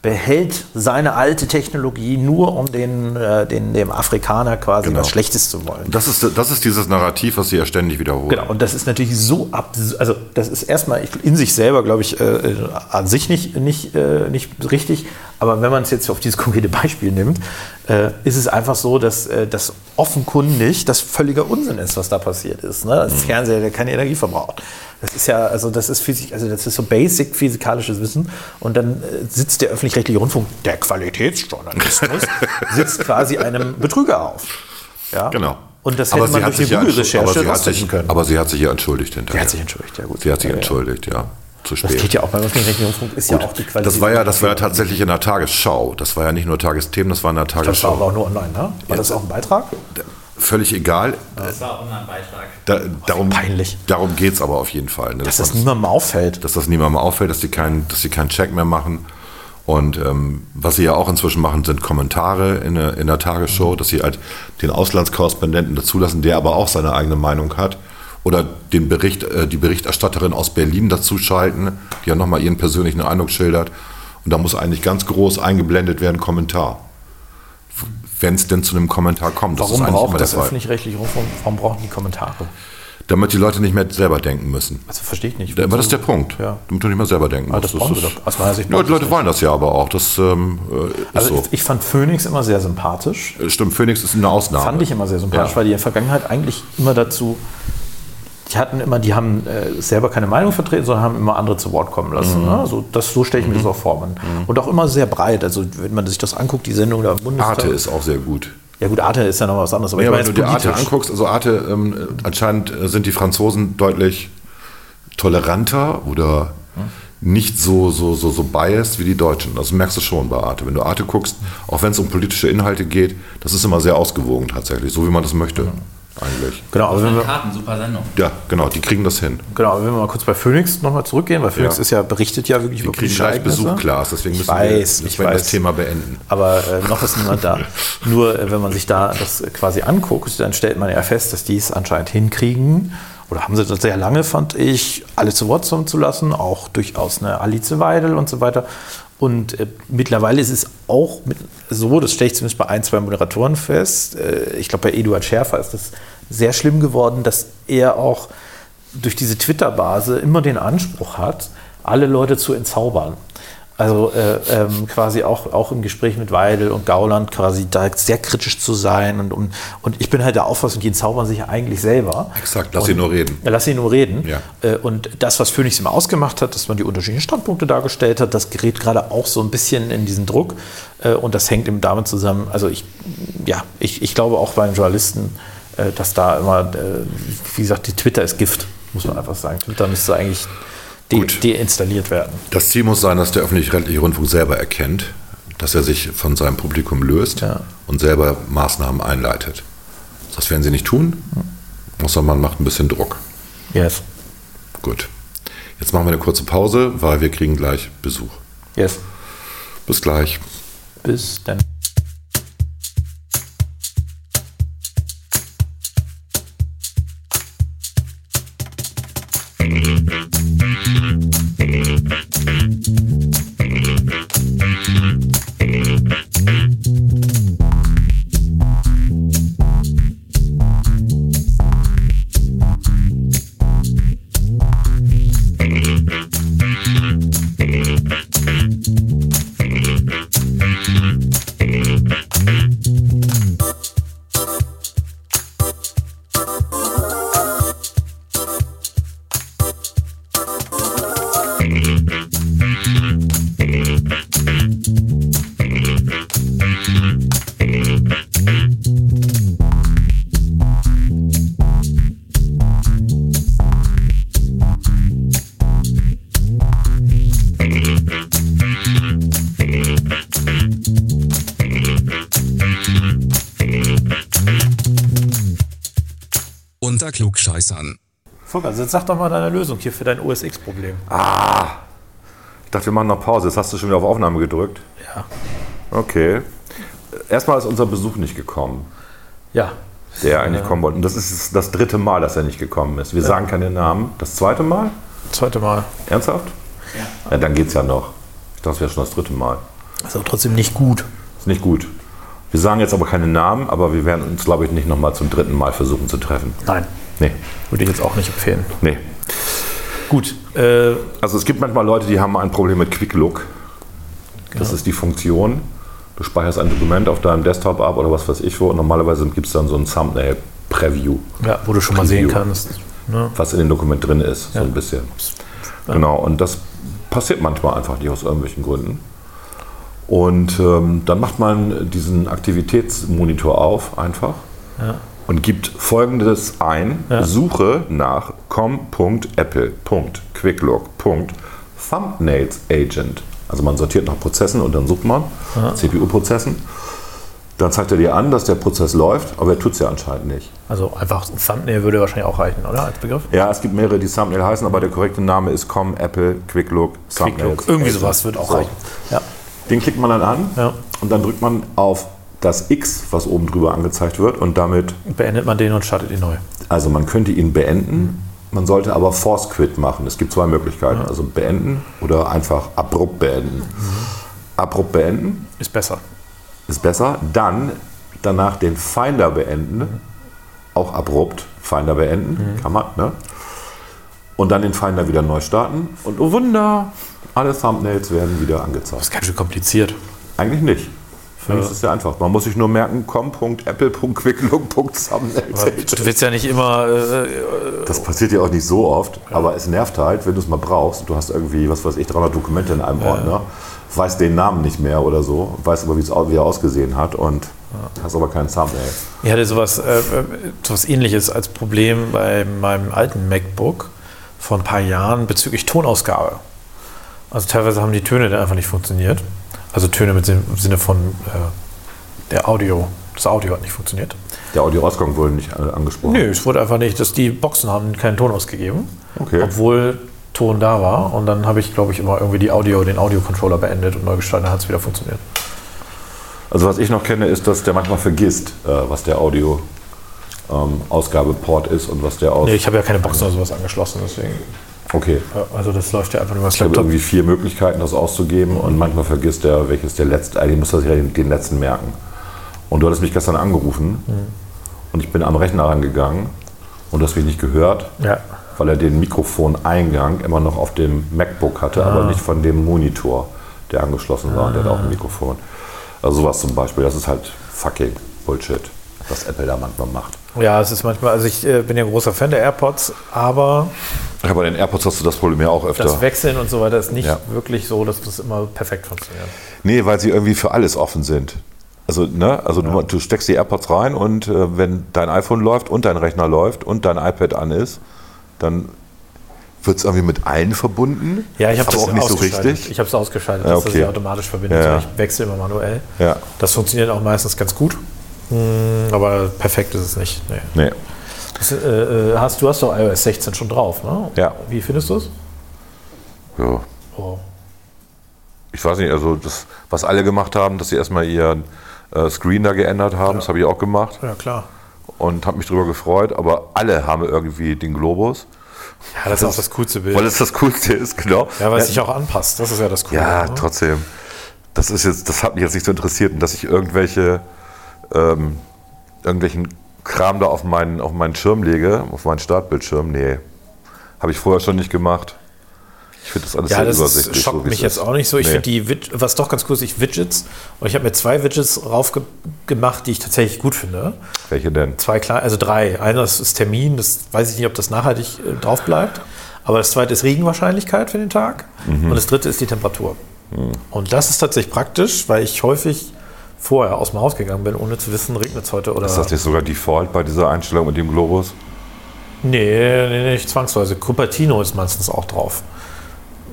behält seine alte Technologie nur, um den, äh, den, dem Afrikaner quasi Genau. was Schlechtes zu wollen. Das ist, das ist dieses Narrativ, was sie ja ständig wiederholen. Genau, und das ist natürlich so absurd, also das ist erstmal in sich selber, glaube ich, äh, an sich nicht, nicht, äh, nicht richtig, aber wenn man es jetzt auf dieses konkrete Beispiel nimmt, äh, ist es einfach so, dass äh, das offenkundig das völliger Unsinn ist, was da passiert ist. Ne? Das Fernseher, der keine Energie verbraucht. Das ist ja, also das ist Physik, also das ist so basic physikalisches Wissen. Und dann äh, sitzt der öffentlich-rechtliche Rundfunk, der Qualitätsjournalismus, sitzt quasi einem Betrüger auf. Ja? Genau. Und das Aber hätte sie, man durch ja aber, Google-Recherche sie hat sich, rausfinden können. aber sie hat sich ja entschuldigt hinterher. Sie hat sich entschuldigt, ja gut. Sie hat sich Ja, ja. entschuldigt, ja. Zu Das spät. geht ja auch beim öffentlich-rechtlichen Rundfunk, ist ja auch die Qualität. Das war ja, das war ja tatsächlich in der Tagesschau. Das war ja nicht nur Tagesthemen, das war in der Das war Tagesschau. aber auch nur online, ne? War das auch ein Beitrag? Völlig egal. Das war auch ein Beitrag. Da, darum peinlich. darum geht es aber auf jeden Fall. Ne? Dass Dass, das man- niemandem auffällt. dass das niemandem auffällt, dass sie, keinen, dass keinen Check mehr machen. Und ähm, was sie ja auch inzwischen machen, sind Kommentare in der, in der Tagesschau, dass sie halt den Auslandskorrespondenten dazulassen, der aber auch seine eigene Meinung hat. Oder den Bericht, äh, die Berichterstatterin aus Berlin dazuschalten, die ja nochmal ihren persönlichen Eindruck schildert. Und da muss eigentlich ganz groß eingeblendet werden, Kommentar. Wenn es denn zu einem Kommentar kommt. Warum ist eigentlich braucht das öffentlich-rechtliche Rundfunk, warum brauchen die Kommentare? Damit die Leute nicht mehr selber denken müssen. Also verstehe ich nicht. Aber das ist der Punkt. Ja. Damit du nicht mehr selber denken Aber musst. das brauchen sie doch. Aus meiner Sicht Ja, die Leute wollen das ja aber auch. Das ähm, äh, ist Also so. ich, ich fand Phoenix immer sehr sympathisch. Äh, Stimmt, Phoenix ist eine Ausnahme. Fand ich immer sehr sympathisch, Ja. weil die in der Vergangenheit eigentlich immer dazu, die hatten immer, die haben äh, selber keine Meinung vertreten, sondern haben immer andere zu Wort kommen lassen. Mhm. Ne? So, das, so stelle ich mir das auch vor. Man. Und auch immer sehr breit. Also wenn man sich das anguckt, die Sendung da im Bundestag. Arte ist auch sehr gut. Ja gut, Arte ist ja noch was anderes. Aber Ja, wenn du dir Arte anguckst, also Arte, ähm, anscheinend äh, sind die Franzosen deutlich toleranter oder nicht so, so, so, so biased wie die Deutschen. Das merkst du schon bei Arte. Wenn du Arte guckst, auch wenn es um politische Inhalte geht, das ist immer sehr ausgewogen tatsächlich, so wie man das möchte. Eigentlich. Genau, aber wenn wir, Karten, super Sendung. Ja, genau, die kriegen das hin. genau, aber wenn wir mal kurz bei Phoenix nochmal zurückgehen, weil Phoenix Ja. ist ja berichtet ja wirklich Die über kriegen gleich Ereignisse. Besuch, Klaas, deswegen Ich müssen wir, weiß, müssen ich wir das weiß. Thema beenden. Aber äh, noch ist niemand da. Nur äh, wenn man sich da das quasi anguckt, dann stellt man ja fest, dass die es anscheinend hinkriegen. Oder haben sie das sehr lange, fand ich, alle zu Wort kommen zu lassen. Auch durchaus eine Alice Weidel und so weiter. Und äh, mittlerweile ist es auch mit, so, das stelle ich zumindest bei ein, zwei Moderatoren fest. Äh, ich glaube, bei Eduard Schärfer ist das sehr schlimm geworden, dass er auch durch diese Twitter-Base immer den Anspruch hat, alle Leute zu entzaubern. Also äh, ähm, quasi auch, auch im Gespräch mit Weidel und Gauland quasi da sehr kritisch zu sein. Und, und, und ich bin halt der Auffassung, die entzaubern sich ja eigentlich selber. Exakt, lass und, ihn nur reden. Ja, lass ihn nur reden. Ja. Äh, und das, was Phoenix immer ausgemacht hat, dass man die unterschiedlichen Standpunkte dargestellt hat, das gerät gerade auch so ein bisschen in diesen Druck. Äh, und das hängt eben damit zusammen, also ich, ja, ich, ich glaube auch bei den Journalisten, äh, dass da immer, äh, wie gesagt, die Twitter ist Gift, muss man einfach sagen. Twitter müsste eigentlich de Gut. deinstalliert werden. Das Ziel muss sein, dass der öffentlich-rechtliche Rundfunk selber erkennt, dass er sich von seinem Publikum löst Ja. und selber Maßnahmen einleitet. Das werden sie nicht tun, außer man macht ein bisschen Druck. Yes. Gut. Jetzt machen wir eine kurze Pause, weil wir kriegen gleich Besuch. Yes. Bis gleich. Bis dann. Unter Klugscheißern. Volker, also jetzt sag doch mal deine Lösung hier für dein OSX-Problem. Ich dachte, wir machen noch Pause. Jetzt hast du schon wieder auf Aufnahme gedrückt. Ja. Okay. Erstmal ist unser Besuch nicht gekommen, Ja. der eigentlich kommen wollte. Und das ist das dritte Mal, dass er nicht gekommen ist. Wir sagen keine Namen. Das zweite Mal? Zweite Mal. Ernsthaft? Ja. ja dann geht's ja noch. Ich dachte, das wäre schon das dritte Mal. Ist aber trotzdem nicht gut. Ist nicht gut. Wir sagen jetzt aber keine Namen, aber wir werden uns, glaube ich, nicht nochmal zum dritten Mal versuchen zu treffen. Nein. Nee, Würde ich jetzt auch nicht empfehlen. nee. Gut. Äh, Also es gibt manchmal Leute, die haben ein Problem mit Quick Look. Das ist die Funktion. Du speicherst ein Dokument auf deinem Desktop ab oder was weiß ich wo. Und normalerweise gibt es dann so ein Thumbnail-Preview, ja, wo du schon mal sehen Preview. kannst. Ne? was in dem Dokument drin ist, so Ja. ein bisschen. Genau, und das passiert manchmal einfach nicht aus irgendwelchen Gründen. Und ähm, dann macht man diesen Aktivitätsmonitor auf, einfach. Ja. und gibt folgendes ein: Ja. Suche nach com.apple.quicklook.thumbnails-agent. Also man sortiert nach Prozessen und dann sucht man CPU-Prozessen. Dann zeigt er dir an, dass der Prozess läuft, aber er tut es ja anscheinend nicht. Also einfach ein Thumbnail würde wahrscheinlich auch reichen, oder? Als Begriff? Ja, es gibt mehrere, die Thumbnail heißen, aber der korrekte Name ist com, Apple, Quicklook, Thumbnails. Quicklook. Irgendwie sowas wird auch So. reichen. Ja. Den klickt man dann an Ja. und dann drückt man auf das X, was oben drüber angezeigt wird und damit, Beendet man den und startet ihn neu. also man könnte ihn beenden, man sollte aber Force Quit machen. Es gibt zwei Möglichkeiten, also beenden oder einfach abrupt beenden. Abrupt beenden Ist besser. ist besser, dann danach den Finder beenden, auch abrupt Finder beenden, kann man, ne? Und dann den Finder wieder neu starten und oh Wunder, alle Thumbnails werden wieder angezeigt. Das ist ganz schön kompliziert. Eigentlich nicht. Für mich ist es sehr einfach. Man muss sich nur merken, com.apple.quicklook.thumbnails. Du willst ja nicht immer. Äh, Das passiert ja auch nicht so oft, aber es nervt halt, wenn du es mal brauchst. Du hast irgendwie, was weiß ich, 300 Dokumente in einem Ordner, weißt den Namen nicht mehr oder so, weißt aber, wie er ausgesehen hat und hast aber keinen Thumbnail. ich hatte sowas, äh, äh, sowas ähnliches als Problem bei meinem alten MacBook vor ein paar Jahren bezüglich Tonausgabe. Also teilweise haben die Töne dann einfach nicht funktioniert. Also Töne mit im Sinne von äh, der Audio. Das Audio hat nicht funktioniert. Der Audioausgang wurde nicht angesprochen. Nö, es wurde einfach nicht, dass die Boxen haben keinen Ton ausgegeben. Okay. Obwohl Ton da war. Und dann habe ich, glaube ich, immer irgendwie die Audio, den Audio-Controller beendet und neu gestartet, dann hat es wieder funktioniert. Also was ich noch kenne, ist, dass der manchmal vergisst, äh, was der Audio ähm, Ausgabeport ist und was der aus. Nee, ich habe ja keine Boxen oder sowas angeschlossen, deswegen. Okay. Also das läuft ja einfach nur über das Ich habe Laptop. irgendwie vier Möglichkeiten, das auszugeben und manchmal vergisst er, welches der letzte, eigentlich muss er sich ja den, letzten merken. Und du hattest mich gestern angerufen und ich bin am Rechner rangegangen und du hast mich nicht gehört, Ja. weil er den Mikrofoneingang immer noch auf dem MacBook hatte, aber nicht von dem Monitor, der angeschlossen war und der hat auch ein Mikrofon. Also sowas zum Beispiel, das ist halt fucking Bullshit, was Apple da manchmal macht. Ja, es ist manchmal, also ich äh, bin ja ein großer Fan der AirPods, aber Ja, bei den AirPods hast du das Problem ja auch öfter. das Wechseln und so weiter ist nicht Ja. wirklich so, dass das immer perfekt funktioniert. Nee, weil sie irgendwie für alles offen sind. Also, ne, also du, du steckst die AirPods rein und äh, wenn dein iPhone läuft und dein Rechner läuft und dein iPad an ist, dann wird es irgendwie mit allen verbunden. Ja, ich habe das auch nicht so richtig. Ich habe es ausgeschaltet, Ja, dass das okay. sich automatisch verbindet. Ja, ja. Ich wechsle immer manuell. Ja. Das funktioniert auch meistens ganz gut. Hm, Aber perfekt ist es nicht. Nee. Nee. Das, äh, äh, hast, du hast doch iOS 16 schon drauf, ne? Ja. Wie findest du es? Ja. Oh. Ich weiß nicht, also das, was alle gemacht haben, dass sie erstmal ihren äh, Screen da geändert haben, das habe ich auch gemacht Ja, klar. und habe mich darüber gefreut, aber alle haben irgendwie den Globus, Ja, das ist auch das coolste Bild. weil es das Coolste ist, genau. ja, weil es sich auch anpasst. Das ist ja das Coole. Ja, ne? trotzdem. Das ist jetzt, das hat mich jetzt nicht so interessiert, und dass ich irgendwelche, ähm, irgendwelchen Kram da auf meinen, auf meinen Schirm lege, auf meinen Startbildschirm. Nee, habe ich vorher schon nicht gemacht. Ich finde das alles Ja, sehr das übersichtlich. schockt so mich jetzt ist. auch nicht so. Ich Nee. finde die, Wid- was doch ganz cool ist, ich Widgets. Und ich habe mir zwei Widgets rauf gemacht, die ich tatsächlich gut finde. Welche denn? Zwei kleine, also drei. Eines ist Termin, das weiß ich nicht, ob das nachhaltig äh, drauf bleibt. Aber das zweite ist Regenwahrscheinlichkeit für den Tag. Mhm. Und das dritte ist die Temperatur. Und das ist tatsächlich praktisch, weil ich häufig vorher aus dem Haus gegangen bin, ohne zu wissen, regnet es heute oder. Ist das nicht sogar Default bei dieser Einstellung mit dem Globus? Nee, nee, nicht zwangsweise. Cupertino ist meistens auch drauf.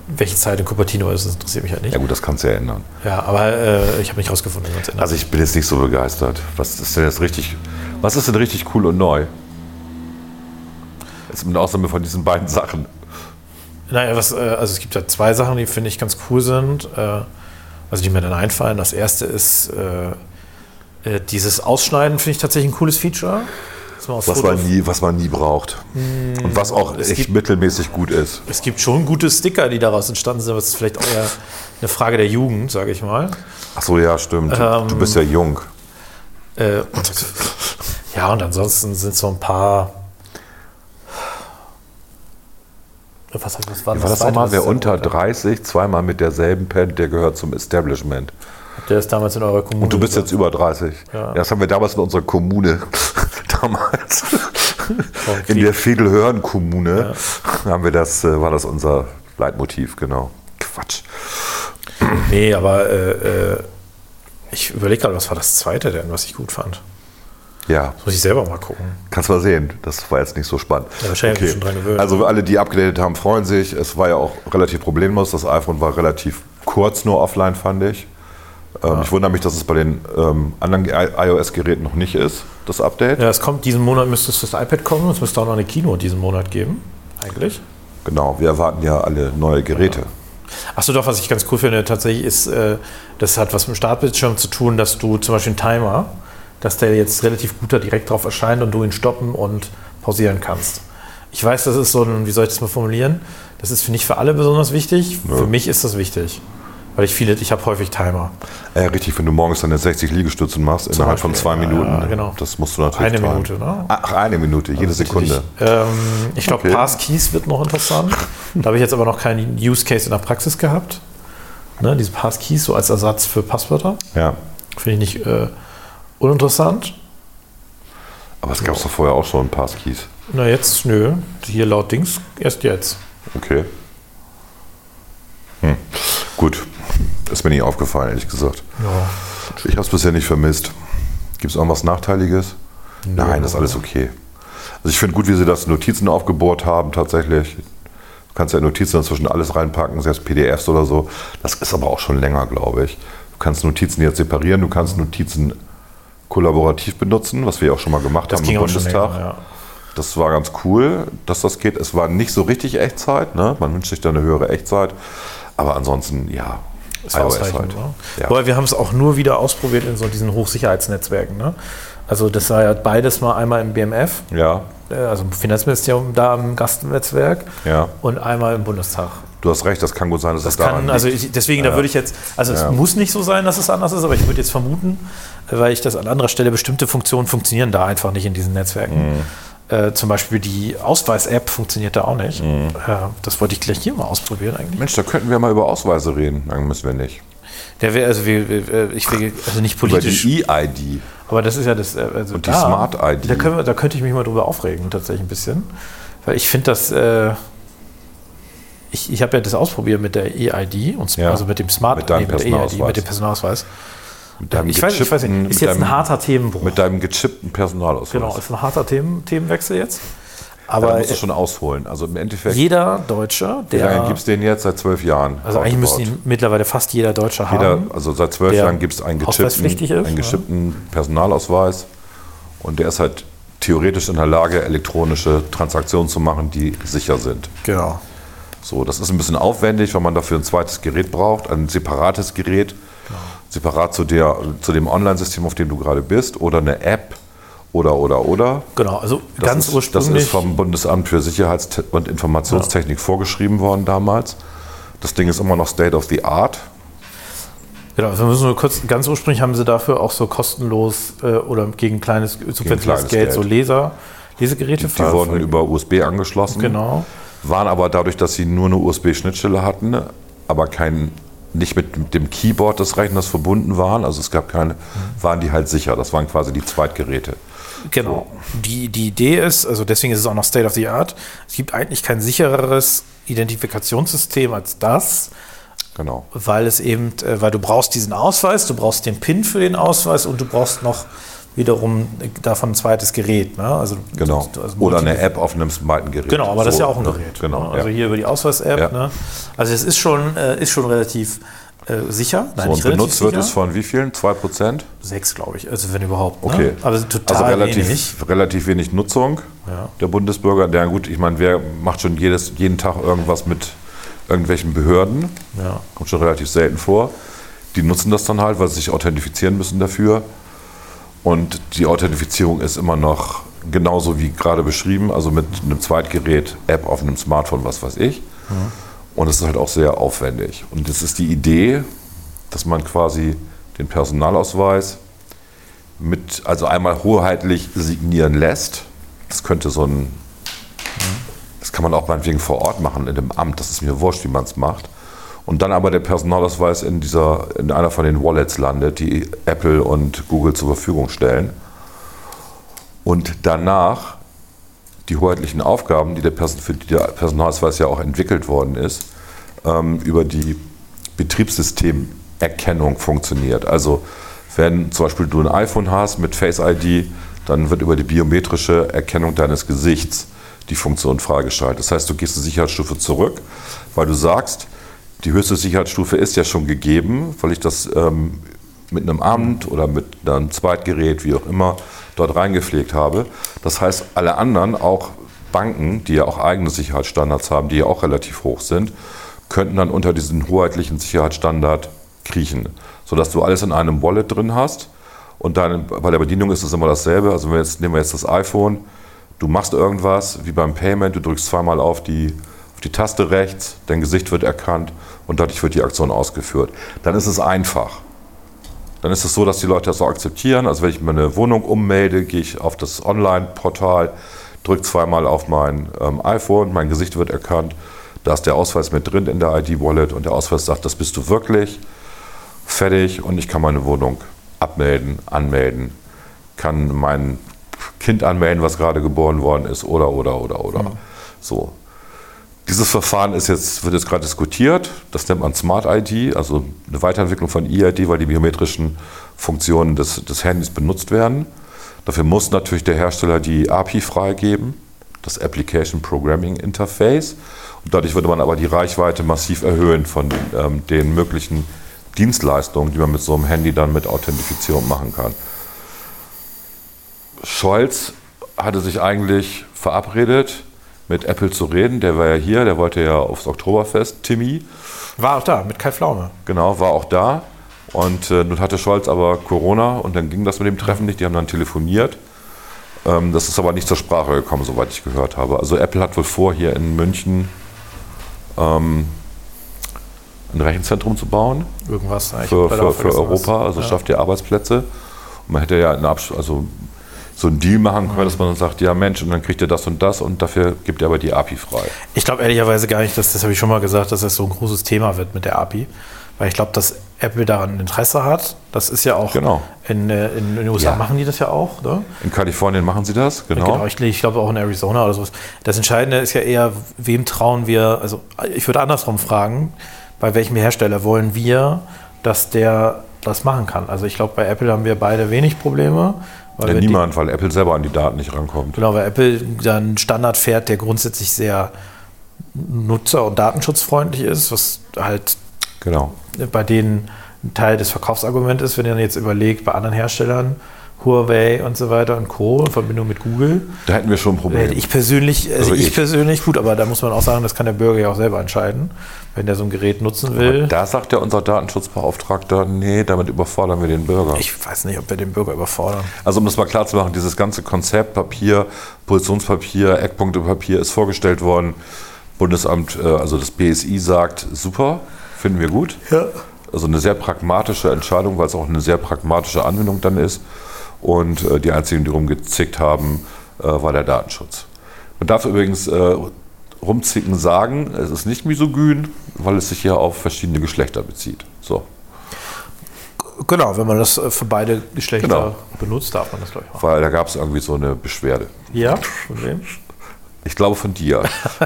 Welche Zeit in Cupertino ist, das interessiert mich halt nicht. Ja gut, das kannst du ja ändern. Ja, aber äh, ich habe nicht rausgefunden, wie man es ändert. Also ich bin jetzt nicht so begeistert. Was ist denn jetzt richtig, was ist denn richtig cool und neu? Jetzt mit Ausnahme von diesen beiden Sachen. Naja, was, äh, also es gibt ja zwei Sachen, die finde ich ganz cool sind, äh, also die mir dann einfallen. Das erste ist äh, äh, dieses Ausschneiden, finde ich tatsächlich ein cooles Feature. Was Foto- man nie, was man nie braucht. Und was auch echt gibt- mittelmäßig gut ist. es gibt schon gute Sticker, die daraus entstanden sind, aber es ist vielleicht auch eher eine Frage der Jugend, sage ich mal. Ach so, ja, stimmt. Ähm, du bist ja jung. Äh, und, ja, und ansonsten sind so ein paar. Was, was war, War das zweite, nochmal, wer unter da? 30 zweimal mit derselben Pen, der gehört zum Establishment. Der ist damals in eurer Kommune. Und du bist jetzt über 30. Ja. Das haben wir damals in unserer Kommune, damals, in der Fedelhörn-Kommune, haben wir das, äh, war das unser Leitmotiv, genau. Quatsch. Nee, aber äh, äh, ich überlege gerade, was war das zweite denn, was ich gut fand? Ja, Das muss ich selber mal gucken. kannst mal sehen. Das war jetzt nicht so spannend. Ja, wahrscheinlich ich schon dran gewöhnt. Also alle, die abgedatet haben, freuen sich. Es war ja auch relativ problemlos. Das iPhone war relativ kurz nur offline, fand ich. Ähm, Ich wundere mich, dass es bei den ähm, anderen iOS-Geräten noch nicht ist, das Update. Ja, es kommt, diesen Monat müsste es das iPad kommen. Es müsste auch noch eine Kino diesen Monat geben. Eigentlich. Genau, wir erwarten ja alle neue Geräte. Achso, doch, was ich ganz cool finde, tatsächlich ist, äh, das hat was mit dem Startbildschirm zu tun, dass du zum Beispiel einen Timer, dass der jetzt relativ gut da direkt drauf erscheint und du ihn stoppen und pausieren kannst. Ich weiß, das ist so ein, wie soll ich das mal formulieren? Das ist nicht für alle besonders wichtig. Für mich ist das wichtig. Weil ich viele, ich habe häufig Timer. Ja, richtig, wenn du morgens deine 60 Liegestützen machst, innerhalb von zwei Beispiel, ja, Minuten. ja, genau. Das musst du natürlich Eine tragen. Minute, ne? Ach, eine Minute, jede Sekunde. Ich, ähm, ich glaube, Okay. Passkeys wird noch interessant. da habe ich jetzt aber noch keinen Use Case in der Praxis gehabt. Ne, diese Passkeys so als Ersatz für Passwörter. Ja. Finde ich nicht äh, uninteressant. Aber es gab es doch vorher auch schon Passkeys. Na jetzt, nö. Hier laut Dings erst jetzt. Okay. Hm. Gut. Ist mir nicht aufgefallen, ehrlich gesagt. Ja. Ich habe es bisher nicht vermisst. Gibt es irgendwas Nachteiliges? Nein, das ist alles okay. Also ich finde gut, wie sie das Notizen aufgebohrt haben tatsächlich. Du kannst ja Notizen inzwischen alles reinpacken, selbst PDFs oder so. Das ist aber auch schon länger, glaube ich. Du kannst Notizen jetzt separieren, du kannst Notizen kollaborativ benutzen, was wir auch schon mal gemacht Das haben im Bundestag. länger, ja. Das war ganz cool, dass das geht. Es war nicht so richtig Echtzeit, ne? man wünscht sich da eine höhere Echtzeit. Aber ansonsten, ja, Ist ausreichend. halt. Ne? Ja. Wobei wir haben es auch nur wieder ausprobiert in so diesen Hochsicherheitsnetzwerken. Ne? Also das war ja beides mal einmal im BMF, Ja, äh, also im Finanzministerium da im Gastnetzwerk ja. und einmal im Bundestag. Du hast recht, das kann gut sein, dass Das es daran kann, also ich, deswegen, da Ja. würde ich jetzt, also Ja. es muss nicht so sein, dass es anders ist, aber ich würde jetzt vermuten, weil ich das an anderer Stelle, bestimmte Funktionen funktionieren da einfach nicht in diesen Netzwerken. Mhm. Äh, zum Beispiel die Ausweis-App funktioniert da auch nicht. Mhm. Äh, das wollte ich gleich hier mal ausprobieren eigentlich. Mensch, da könnten wir mal über Ausweise reden. Dann müssen wir nicht. Der wäre, also wir, wir, äh, ich will, also nicht Über politisch, die E-ID. aber das ist ja das, äh, also Und die da, Smart-ID. Da, da könnte ich mich mal drüber aufregen, tatsächlich ein bisschen. Weil ich finde das, äh, ich, ich habe ja das ausprobiert mit der EID, und, Ja. also mit dem Smart, Mit deinem der EID, Personalausweis. mit dem Personalausweis. Mit deinem Ich weiß, ich weiß nicht, gechippten- ist mit jetzt ein deinem- harter Themenbruch. Mit deinem gechippten Personalausweis. genau, ist ein harter Themen, Themenwechsel jetzt. Aber Aber musst du schon ausholen. Also im Endeffekt, jeder Deutsche, wie lange der. gibt es den jetzt? Seit zwölf Jahren. Also eigentlich müsste roundabout. ihn mittlerweile fast jeder Deutsche Jeder, haben. also seit zwölf der Jahren gibt es einen gechippten, einen ja. geschippten Personalausweis. Und der ist halt theoretisch in der Lage, elektronische Transaktionen zu machen, die sicher sind. Genau. So, das ist ein bisschen aufwendig, weil man dafür ein zweites Gerät braucht, ein separates Gerät, separat zu, der, zu dem Online-System, auf dem du gerade bist, oder eine App oder oder oder. Genau, also Das ganz ist, Das ursprünglich. ist vom Bundesamt für Sicherheits- und Informationstechnik vorgeschrieben worden damals. Das Ding ist immer noch State of the Art. Genau, also müssen wir kurz, ganz ursprünglich haben sie dafür auch so kostenlos äh, oder gegen kleines, subventives kleines Geld, so Geld. Leser, Lesegeräte Die wurden über USB angeschlossen. Genau. Waren aber dadurch, dass sie nur eine USB-Schnittstelle hatten, aber kein, nicht mit dem Keyboard des Rechners verbunden waren, also es gab keine, waren die halt sicher. Das waren quasi die Zweitgeräte. Genau. Die, die Idee ist, also deswegen ist es auch noch State of the Art, es gibt eigentlich kein sichereres Identifikationssystem als das, Genau. weil es eben, äh, weil du brauchst diesen Ausweis, du brauchst den PIN für den Ausweis und du brauchst noch wiederum davon ein zweites Gerät. Ne? Also, Genau. also Oder eine App auf einem zweiten Gerät. Genau, aber das ist So, ja auch ein ne? Gerät. Genau. ne? Also ja. hier über die Ausweis-App. Ja. Ne? Also es ist schon, äh, ist schon relativ äh, sicher. Nein, so, und benutzt wird sicher. es von wie vielen? 2%? Sechs, glaube ich. Also wenn überhaupt. Okay. Ne? Aber total also relativ wenig. relativ wenig Nutzung Ja. der Bundesbürger. Ja gut, ich meine, wer macht schon jedes, jeden Tag irgendwas mit irgendwelchen Behörden? Ja. Kommt schon relativ selten vor. Die nutzen das dann halt, weil sie sich authentifizieren müssen dafür. Und die Authentifizierung ist immer noch genauso wie gerade beschrieben, also mit einem Zweitgerät, App auf einem Smartphone, was weiß ich. Und es ist halt auch sehr aufwendig. Und es ist die Idee, dass man quasi den Personalausweis mit, also einmal hoheitlich signieren lässt. Das könnte so ein, das kann man auch meinetwegen vor Ort machen in dem Amt. Das ist mir wurscht, wie man es macht. Und dann aber der Personalausweis in dieser, in einer von den Wallets landet, die Apple und Google zur Verfügung stellen. Und danach die hoheitlichen Aufgaben, die der, Person, für die der Personalausweis ja auch entwickelt worden ist, ähm, über die Betriebssystemerkennung funktioniert. Also wenn zum Beispiel du ein iPhone hast mit Face ID, dann wird über die biometrische Erkennung deines Gesichts die Funktion freigeschaltet. Das heißt, du gehst eine Sicherheitsstufe zurück, weil du sagst, die höchste Sicherheitsstufe ist ja schon gegeben, weil ich das ähm, mit einem Amt oder mit einem Zweitgerät, wie auch immer, dort reingepflegt habe. Das heißt, alle anderen, auch Banken, die ja auch eigene Sicherheitsstandards haben, die ja auch relativ hoch sind, könnten dann unter diesen hoheitlichen Sicherheitsstandard kriechen, sodass du alles in einem Wallet drin hast. Und dann bei der Bedienung ist es immer dasselbe. Also jetzt, nehmen wir jetzt das iPhone, du machst irgendwas, wie beim Payment, du drückst zweimal auf die, auf die Taste rechts, dein Gesicht wird erkannt und dadurch wird die Aktion ausgeführt. Dann ist es einfach. Dann ist es so, dass die Leute das auch akzeptieren. Also wenn ich meine Wohnung ummelde, gehe ich auf das Online-Portal, drücke zweimal auf mein ähm, iPhone, mein Gesicht wird erkannt, da ist der Ausweis mit drin in der ID-Wallet und der Ausweis sagt, das bist du wirklich, fertig und ich kann meine Wohnung abmelden, anmelden, kann mein Kind anmelden, was gerade geboren worden ist oder, oder, oder, oder. Mhm. So. Dieses Verfahren ist jetzt, wird jetzt gerade diskutiert. Das nennt man Smart ID, also eine Weiterentwicklung von EID, weil die biometrischen Funktionen des, des Handys benutzt werden. Dafür muss natürlich der Hersteller die API freigeben, das Application Programming Interface. Und dadurch würde man aber die Reichweite massiv erhöhen von ähm, den möglichen Dienstleistungen, die man mit so einem Handy dann mit Authentifizierung machen kann. Scholz hatte sich eigentlich verabredet, mit Apple zu reden. Der war ja hier, der wollte ja aufs Oktoberfest, Timmy. War auch da, mit Kai Pflaume. Genau, war auch da. Und äh, nun hatte Scholz aber Corona und dann ging das mit dem Treffen nicht. Die haben dann telefoniert. Ähm, das ist aber nicht zur Sprache gekommen, soweit ich gehört habe. Also Apple hat wohl vor, hier in München ähm, ein Rechenzentrum zu bauen. Irgendwas für, für, für Europa, also ja. schafft ihr Arbeitsplätze. Und man hätte ja einen Absch also so einen Deal machen können, dass man dann sagt, ja Mensch, und dann kriegt ihr das und das und dafür gibt ihr aber die API frei. Ich glaube ehrlicherweise gar nicht, dass, das habe ich schon mal gesagt, dass das so ein großes Thema wird mit der API. Weil ich glaube, dass Apple daran Interesse hat. Das ist ja auch genau. in, äh, in, in, den USA ja. machen die das ja auch. Ne? In Kalifornien machen sie das, genau. genau ich, ich glaube auch in Arizona oder sowas. Das Entscheidende ist ja eher, wem trauen wir, also ich würde andersrum fragen, bei welchem Hersteller wollen wir, dass der das machen kann. Also ich glaube, bei Apple haben wir beide wenig Probleme. Weil ja, niemand, die, weil Apple selber an die Daten nicht rankommt. Genau, weil Apple dann Standard fährt, der grundsätzlich sehr nutzer- und datenschutzfreundlich ist, was halt genau. bei denen ein Teil des Verkaufsarguments ist, wenn ihr dann jetzt überlegt, bei anderen Herstellern, Huawei und so weiter und Co. in Verbindung mit Google. Da hätten wir schon ein Problem. Ich persönlich, also, also ich, ich, persönlich, gut, aber da muss man auch sagen, das kann der Bürger ja auch selber entscheiden, wenn der so ein Gerät nutzen will. Aber da sagt ja unser Datenschutzbeauftragter, nee, damit überfordern wir den Bürger. Ich weiß nicht, ob wir den Bürger überfordern. Also um das mal klar zu machen, dieses ganze Konzept Papier, Positionspapier, Eckpunktepapier ist vorgestellt worden. Bundesamt, äh, also das BSI sagt, super, finden wir gut. Ja. Also eine sehr pragmatische Entscheidung, weil es auch eine sehr pragmatische Anwendung dann ist. Und äh, die einzigen, die rumgezickt haben, äh, war der Datenschutz. Man darf übrigens rumzicken sagen, es ist nicht misogyn, weil es sich ja auf verschiedene Geschlechter bezieht. So. Genau, wenn man das für beide Geschlechter genau. benutzt, darf man das gleich machen. Weil da gab es irgendwie so eine Beschwerde. Ja, von wem? Ich glaube von dir. ich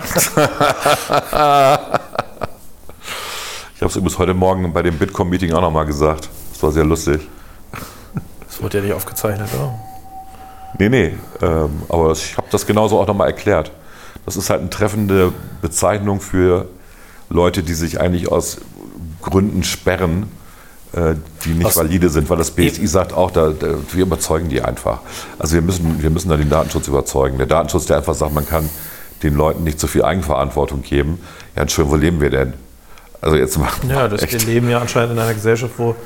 habe es übrigens heute Morgen bei dem Bitkom-Meeting auch nochmal gesagt. Das war sehr lustig. Das wird ja nicht aufgezeichnet, oder? Nee, nee. Ähm, aber ich habe das genauso auch nochmal erklärt. Das ist halt eine treffende Bezeichnung für Leute, die sich eigentlich aus Gründen sperren, äh, die nicht aus valide sind, weil das BSI sagt auch, da, da, wir überzeugen die einfach. Also wir müssen, wir müssen da den Datenschutz überzeugen. Der Datenschutz, der einfach sagt, man kann den Leuten nicht zu viel Eigenverantwortung geben. Ja, Entschuldigung, wo leben wir denn? Also jetzt mal. Ja, das, wir leben ja anscheinend in einer Gesellschaft, wo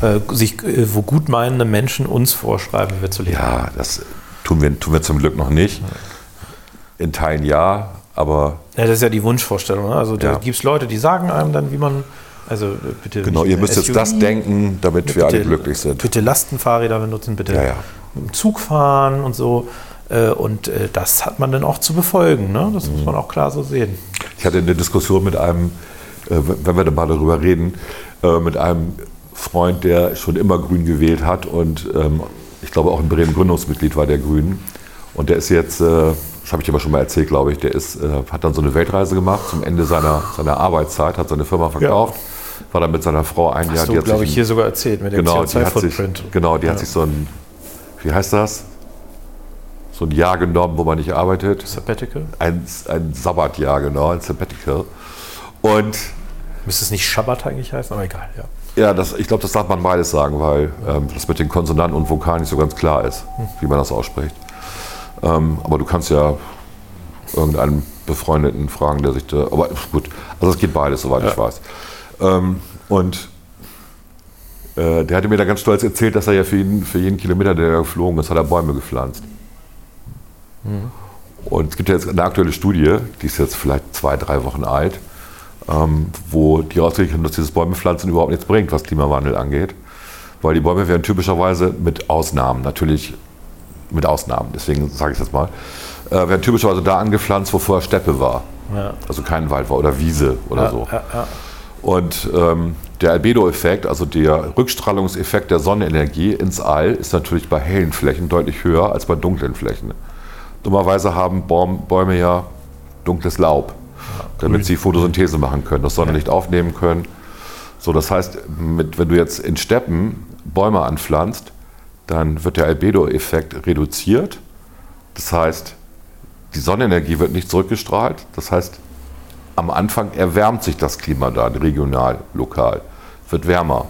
äh, sich, äh, wo gutmeinende Menschen uns vorschreiben, wie wir zu leben Ja, das tun wir, tun wir zum Glück noch nicht. In Teilen ja, aber. Ja, das ist ja die Wunschvorstellung. Ne? Also da ja. gibt es Leute, die sagen einem dann, wie man. Also äh, bitte. Genau, ihr müsst SUV, jetzt das denken, damit bitte, wir alle glücklich sind. Bitte Lastenfahrräder benutzen, bitte ja, ja. mit dem Zug fahren und so. Und das hat man dann auch zu befolgen. Ne? Das mhm. muss man auch klar so sehen. Ich hatte eine Diskussion mit einem, wenn wir da mal darüber reden, mit einem Freund, der schon immer Grün gewählt hat und ähm, ich glaube auch in Bremen Gründungsmitglied war der Grünen. Und der ist jetzt, äh, das habe ich aber schon mal erzählt, glaube ich, der ist, äh, hat dann so eine Weltreise gemacht zum Ende seiner, seiner Arbeitszeit, hat seine Firma verkauft, ja. war dann mit seiner Frau ein Jahr. Hast du, glaube ich, hier sogar erzählt mit dem genau, CO2-Footprint. Genau, die ja. hat sich so ein, wie heißt das? so ein Jahr genommen, wo man nicht arbeitet. Sabbatical? Ein, ein Sabbatjahr, genau, ein Sabbatical. Und Müsste es nicht Schabbat eigentlich heißen, aber egal, ja. ja, das, ich glaube, das darf man beides sagen, weil ähm, das mit den Konsonanten und Vokalen nicht so ganz klar ist, wie man das ausspricht. Ähm, aber du kannst ja irgendeinen Befreundeten fragen, der sich da. Aber gut, also es geht beides, soweit ich weiß. Ähm, und äh, der hatte mir da ganz stolz erzählt, dass er ja für jeden, für jeden Kilometer, der er geflogen ist, hat er Bäume gepflanzt. Und es gibt ja jetzt eine aktuelle Studie, die ist jetzt vielleicht zwei, drei Wochen alt, ähm, wo die rausgekriegt haben, dass dieses Bäumepflanzen überhaupt nichts bringt, was Klimawandel angeht. Weil die Bäume werden typischerweise mit Ausnahmen, natürlich mit Ausnahmen, deswegen sage ich das mal, äh, werden typischerweise da angepflanzt, wo vorher Steppe war. Ja. Also kein Wald war oder Wiese oder Ja, so. ja. Und ähm, der Albedo-Effekt, also der Rückstrahlungseffekt der Sonnenenergie ins All, ist natürlich bei hellen Flächen deutlich höher als bei dunklen Flächen. Dummerweise haben Bäume ja dunkles Laub, damit sie Photosynthese machen können, das Sonnenlicht aufnehmen können. So, das heißt, mit, wenn du jetzt in Steppen Bäume anpflanzt, dann wird der Albedo-Effekt reduziert. Das heißt, die Sonnenenergie wird nicht zurückgestrahlt. Das heißt, am Anfang erwärmt sich das Klima da, regional, lokal. Wird wärmer.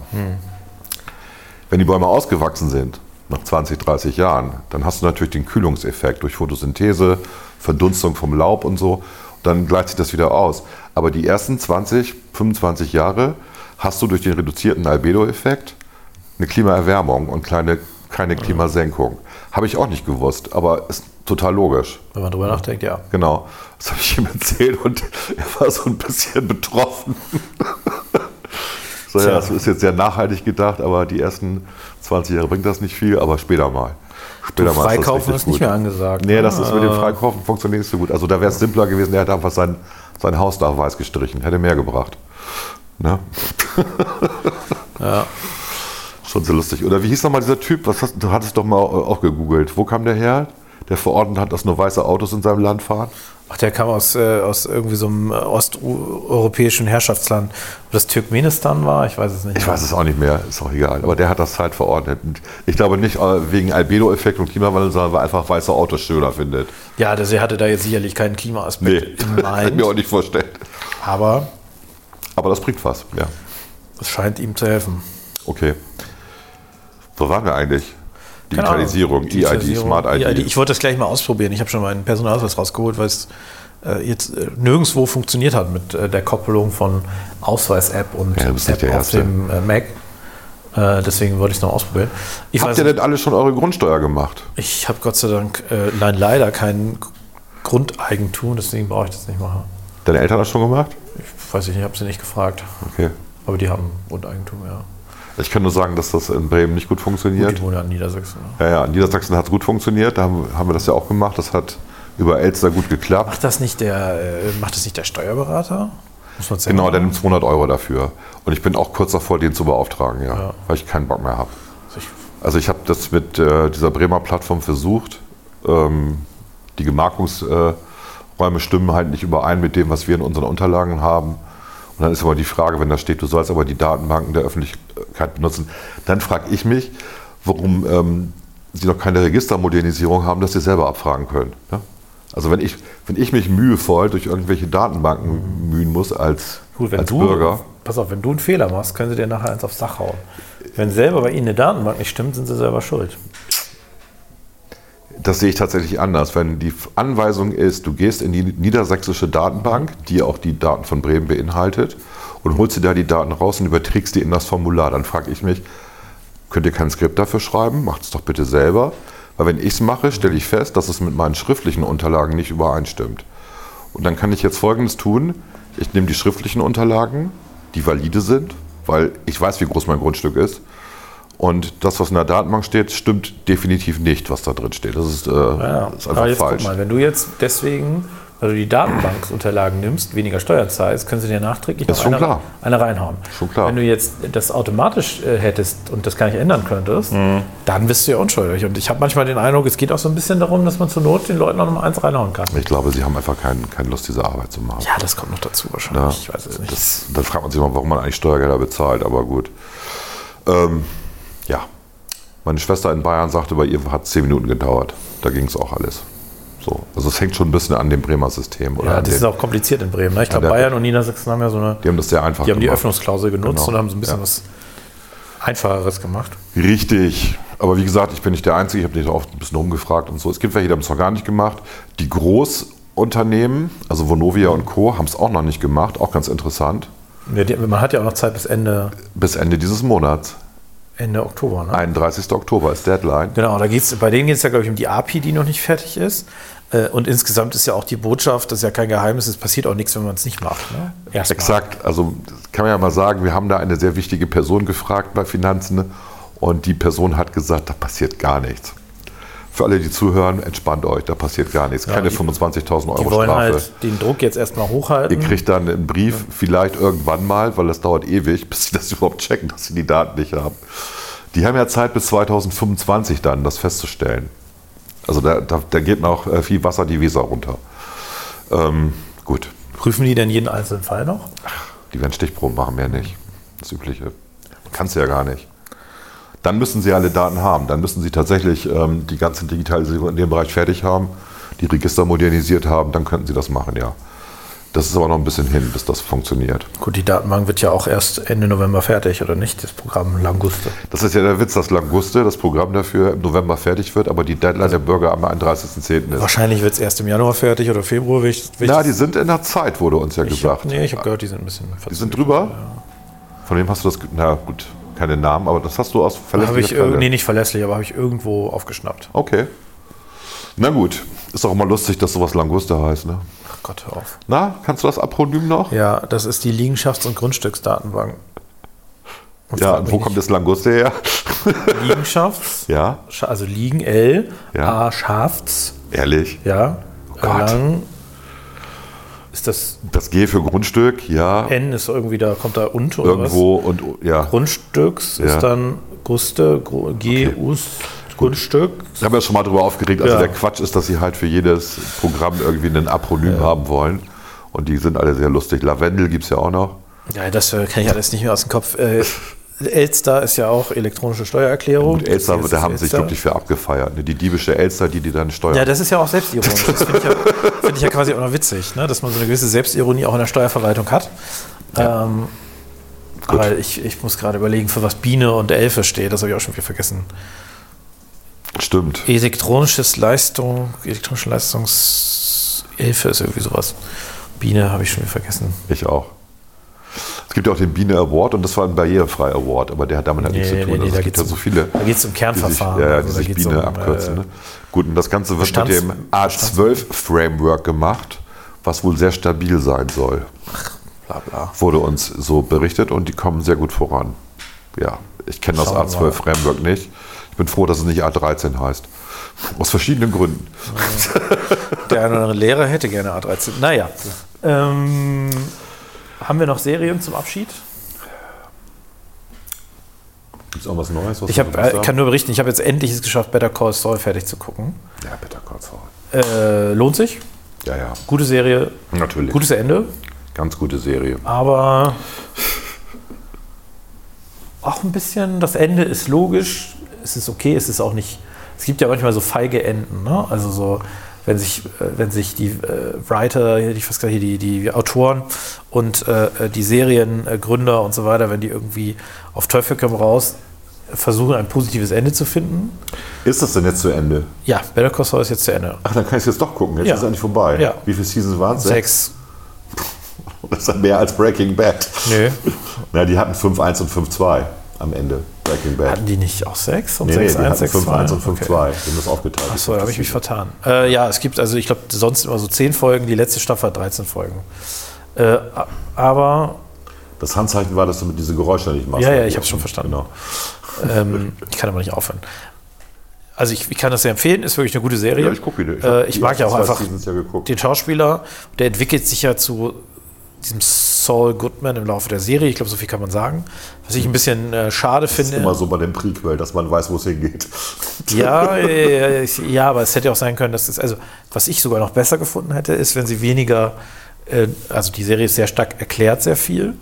Wenn die Bäume ausgewachsen sind, nach 20, 30 Jahren, dann hast du natürlich den Kühlungseffekt durch Photosynthese, Verdunstung vom Laub und so. Dann gleicht sich das wieder aus. Aber die ersten 20, 25 Jahre hast du durch den reduzierten Albedo-Effekt eine Klimaerwärmung und kleine, keine Klimasenkung. Habe ich auch nicht gewusst, aber ist total logisch. Wenn man drüber nachdenkt, ja. Genau. Das habe ich ihm erzählt und er war so ein bisschen betroffen. so, ja, das ist jetzt sehr nachhaltig gedacht, aber die ersten 20 Jahre bringt das nicht viel, aber später mal. Später mal Freikaufen richtig ist nicht mehr angesagt. Nee, das Ah. ist mit dem Freikaufen funktioniert nicht so gut. Also da wäre es simpler gewesen, er hätte einfach sein, sein Haus da weiß gestrichen, hätte mehr gebracht. Ne? Ja. Schon sehr lustig. Oder wie hieß nochmal dieser Typ? Was hast, du hattest doch mal auch gegoogelt. Wo kam der her? Der verordnet hat, dass nur weiße Autos in seinem Land fahren? Ach, der kam aus, äh, aus irgendwie so einem äh, osteuropäischen Herrschaftsland. Ob das Turkmenistan war? Ich weiß es nicht. Ich weiß es auch nicht mehr, ist auch egal. Aber der hat das halt verordnet. Und ich glaube nicht äh, wegen Albedo-Effekt und Klimawandel, sondern weil er einfach weiße Autos schöner findet. Ja, das, er hatte da jetzt sicherlich keinen Nee, Klimaaspekt in kann ich Mind. mir auch nicht vorstellen. Aber Aber das bringt was, ja. es scheint ihm zu helfen. Okay. Wo waren wir eigentlich? Digitalisierung, EID, Smart ID. EID. Ich wollte das gleich mal ausprobieren. Ich habe schon meinen Personalausweis rausgeholt, weil es äh, jetzt äh, nirgendwo funktioniert hat mit äh, der Koppelung von Ausweis-App und Ja, App auf dem Mac. Deswegen wollte ich es noch ausprobieren. Ich, Habt ihr denn alle schon eure Grundsteuer gemacht? ich habe Gott sei Dank äh, nein, leider kein Grundeigentum, deswegen brauche ich das nicht machen. Deine Eltern das schon gemacht? Ich weiß nicht, ich habe sie nicht gefragt. Okay. Aber die haben Grundeigentum, ja. Ich kann nur sagen, dass das in Bremen nicht gut Gut, funktioniert. die wohnen ja in Niedersachsen. Ne? Ja, ja, in Niedersachsen hat es gut funktioniert. Da haben, haben wir das ja auch gemacht. Das hat über Elster gut geklappt. Macht das nicht der, äh, macht das nicht der Steuerberater? Muss man selber Genau, der nimmt 200 Euro dafür. Und ich bin auch kurz davor, den zu beauftragen, ja, Ja. weil ich keinen Bock mehr habe. Also ich- Also ich habe das mit äh, dieser Bremer Plattform versucht. Ähm, die Gemarkungsräume stimmen halt nicht überein mit dem, was wir in unseren Unterlagen haben. Und dann ist aber die Frage, wenn da steht, du sollst aber die Datenbanken der Öffentlichkeit benutzen, dann frage ich mich, warum ähm, sie noch keine Registermodernisierung haben, dass sie selber abfragen können. Ne? Also wenn ich, wenn ich mich mühevoll durch irgendwelche Datenbanken mühen muss als, Gut, als du, Bürger, pass auf, wenn du einen Fehler machst, können sie dir nachher eins aufs Dach hauen. Wenn selber bei ihnen eine Datenbank nicht stimmt, sind sie selber schuld. Das sehe ich tatsächlich anders. Wenn die Anweisung ist, du gehst in die niedersächsische Datenbank, die auch die Daten von Bremen beinhaltet, und holst dir da die Daten raus und überträgst die in das Formular, dann frage ich mich, könnt ihr kein Skript dafür schreiben? Macht es doch bitte selber. Weil wenn ich es mache, stelle ich fest, dass es mit meinen schriftlichen Unterlagen nicht übereinstimmt. Und dann kann ich jetzt Folgendes tun. Ich nehme die schriftlichen Unterlagen, die valide sind, weil ich weiß, wie groß mein Grundstück ist. Und das, was in der Datenbank steht, stimmt definitiv nicht, was da drin steht. Das ist, äh, Ja, ist aber einfach jetzt falsch. guck mal, wenn du jetzt deswegen, weil du die Datenbanksunterlagen nimmst, weniger Steuern zahlst, können sie dir nachträglich noch ist schon eine, klar. eine reinhauen. Schon klar. Wenn du jetzt das automatisch äh, hättest und das gar nicht ändern könntest, Mhm. dann bist du ja unschuldig. Und ich habe manchmal den Eindruck, es geht auch so ein bisschen darum, dass man zur Not den Leuten auch noch mal eins reinhauen kann. Ich glaube, sie haben einfach kein, keine Lust, diese Arbeit zu machen. Ja, das kommt noch dazu wahrscheinlich. Ja, ich weiß es nicht. Das, dann fragt man sich mal, warum man eigentlich Steuergelder bezahlt, aber gut. Ähm, ja, Meine Schwester in Bayern sagte, bei ihr hat es zehn Minuten gedauert. Da ging es auch alles. So. Also es hängt schon ein bisschen an dem Bremer System. Oder Ja, das ist den, auch kompliziert in Bremen. Ne? Ich glaube, Bayern und Niedersachsen haben ja so eine. die haben das sehr einfach Die haben die gemacht. Öffnungsklausel genutzt Genau. und haben so ein bisschen Ja. was Einfacheres gemacht. Richtig. Aber wie gesagt, ich bin nicht der Einzige. Ich habe dich auch ein bisschen rumgefragt und so. Es gibt welche, die haben es noch gar nicht gemacht. Die Großunternehmen, also Vonovia und Co., haben es auch noch nicht gemacht. Auch ganz interessant. Ja, die, man hat ja auch noch Zeit bis Ende, Bis Ende dieses Monats. Ende Oktober. Ne? 31. Oktober ist Deadline. Genau, da geht's, bei denen geht es ja, glaube ich, um die API, die noch nicht fertig ist. Äh, Und insgesamt ist ja auch die Botschaft, das ist ja kein Geheimnis, es passiert auch nichts, wenn man es nicht macht. Ne? Exakt. Also kann man ja mal sagen, wir haben da eine sehr wichtige Person gefragt bei Finanzen und die Person hat gesagt, da passiert gar nichts. Für alle, die zuhören, entspannt euch, da passiert gar nichts. Keine die- 25.000 Euro Die wollen Strafe. halt den Druck jetzt erstmal hochhalten. Ihr kriegt dann einen Brief, vielleicht irgendwann mal, weil das dauert ewig, bis sie das überhaupt checken, dass sie die Daten nicht haben. Die haben ja Zeit bis 2025 dann, das festzustellen. Also da, da, da geht noch äh, viel Wasser die Weser runter. Ähm, gut, Prüfen die denn jeden einzelnen Fall noch? die werden Stichproben machen, mehr nicht. Das Übliche. Kannst du ja gar nicht. Dann müssen sie alle Daten haben. Dann müssen sie tatsächlich ähm, die ganze Digitalisierung in dem Bereich fertig haben, die Register modernisiert haben, dann könnten sie das machen, ja. Das ist aber noch ein bisschen hin, bis das funktioniert. Gut, die Datenbank wird ja auch erst Ende November fertig, oder nicht? Das Programm Languste. Das ist ja der Witz, dass Languste, das Programm dafür, im November fertig wird, aber die Deadline der Bürger am 31.10. ist. Wahrscheinlich wird es erst im Januar fertig oder Februar. Na, die sind in der Zeit, wurde uns ja ich gesagt. hab, nee, ich habe gehört, die sind ein bisschen Die sind drüber? Von wem hast du das? Na gut, keine Namen, aber das hast du aus Habe ich verlässlicher Quelle. nee, nicht verlässlich, aber habe ich irgendwo aufgeschnappt. Okay. Na gut, ist auch immer lustig, dass sowas Languste heißt, ne? Ach Gott, hör auf. Na, kannst du das Akronym noch? Ja, das ist die Liegenschafts- und Grundstücksdatenbank. Und Ja, und wo kommt das Languste her? Liegenschafts, ja, also Liegen L, Ja. A Schafts, ehrlich. ja, Gott. lang. Ist das Das G für Grundstück, ja. N ist irgendwie da, kommt da und oder Irgendwo und ja. was? Grundstücks Ja. ist dann Guste, G, Us, Grundstück. Ich habe ja schon mal darüber aufgeregt. Also Ja. der Quatsch ist, dass sie halt für jedes Programm irgendwie ein Akronym haben wollen. Und die sind alle sehr lustig. Lavendel gibt es ja auch noch. Ja, das kenne ich alles nicht mehr aus dem Kopf. Äh, Elster ist ja auch elektronische Steuererklärung. Und Elster, da haben sie sich wirklich für abgefeiert. Ne? Die diebische Elster, die die dann steuern. Ja, das ist ja auch selbstironisch. Das finde ich, ja, find ich ja quasi auch noch witzig, ne? dass man so eine gewisse Selbstironie auch in der Steuerverwaltung hat. Ähm, aber ich, ich muss gerade überlegen, für was Biene und Elfe steht. Das habe ich auch schon wieder vergessen. Stimmt. Elektronisches Leistung, elektronische Leistungshilfe ist irgendwie sowas. Biene habe ich schon wieder vergessen. Ich auch. Es gibt ja auch den Biene Award und das war ein Barrierefrei Award, aber der hat damit halt nichts zu tun. Also da es gibt ja so viele, Da geht es um die sich, Kernverfahren. ja, Also die sich Biene um, abkürzen. äh, Ne? Gut, und das Ganze wird mit dem A12-Framework gemacht, was wohl sehr stabil sein soll. Bla bla. Wurde uns so berichtet und die kommen sehr gut voran. Ja, ich kenne das Schauen wir mal. A12-Framework nicht. Ich bin froh, dass es nicht A13 heißt. Aus verschiedenen Gründen. Der eine oder andere Lehrer hätte gerne A13. Naja. Ähm, haben wir noch Serien zum Abschied? Gibt es auch was Neues? Was Ich hab, äh, kann nur berichten, ich habe jetzt endlich es geschafft, Better Call Saul fertig zu gucken. ja, bitte kurz vor. Äh, lohnt sich. Ja, ja, Gute Serie, natürlich. gutes Ende, Ganz gute Serie. aber auch ein bisschen, das Ende ist logisch, es ist okay, es ist auch nicht, es gibt ja manchmal so feige Enden, ne? also so, wenn sich, äh, wenn sich die äh, Writer, ich weiß gar nicht, die, die Autoren und äh, die Seriengründer und so weiter, wenn die irgendwie auf Teufel komm raus versuchen, ein positives Ende zu finden. Ist das denn jetzt zu Ende? Ja, Better Call Saul ist jetzt zu Ende. Ach, dann kann ich es jetzt doch gucken. Jetzt Ja. ist es endlich vorbei. Ja. Wie viele Seasons waren es? Sechs. Das ist dann mehr als Breaking Bad. Nö. Na, die hatten 5-1 und 5-2 am Ende. Breaking Bad. Hatten die nicht auch sechs? Und nee, nee, sechs, die eins, hatten sechs, 5-1 und 5-2. Okay. Die haben das aufgeteilt. Achso, da habe ich mich vertan. Äh, ja, es gibt, also ich glaube, sonst immer so zehn Folgen. Die letzte Staffel hat 13 Folgen. Äh, aber Das Handzeichen war, dass du mit diese Geräusche nicht machst. Ja, ja, ich hab's schon verstanden. Genau. ähm, ich kann aber nicht aufhören. Also ich, ich kann das sehr empfehlen, ist wirklich eine gute Serie. Ja, ich gucke wieder. äh, hab ich mag ja auch einfach den Schauspieler. Der entwickelt sich ja zu diesem Saul Goodman im Laufe der Serie. Ich glaube, so viel kann man sagen. Was ich ein bisschen äh, schade Das ist finde. immer so bei dem Prequel, dass man weiß, wo es hingeht. Ja, äh, ja, aber es hätte auch sein können, dass es, also was ich sogar noch besser gefunden hätte, ist, wenn sie weniger, äh, also die Serie ist sehr stark erklärt, sehr viel.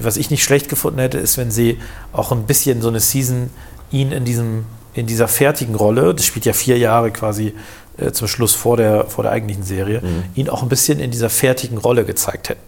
Was ich nicht schlecht gefunden hätte, ist, wenn sie auch ein bisschen so eine Season ihn in diesem in dieser fertigen Rolle, das spielt ja vier Jahre quasi äh, zum Schluss vor der, vor der eigentlichen Serie, ihn auch ein bisschen in dieser fertigen Rolle gezeigt hätten.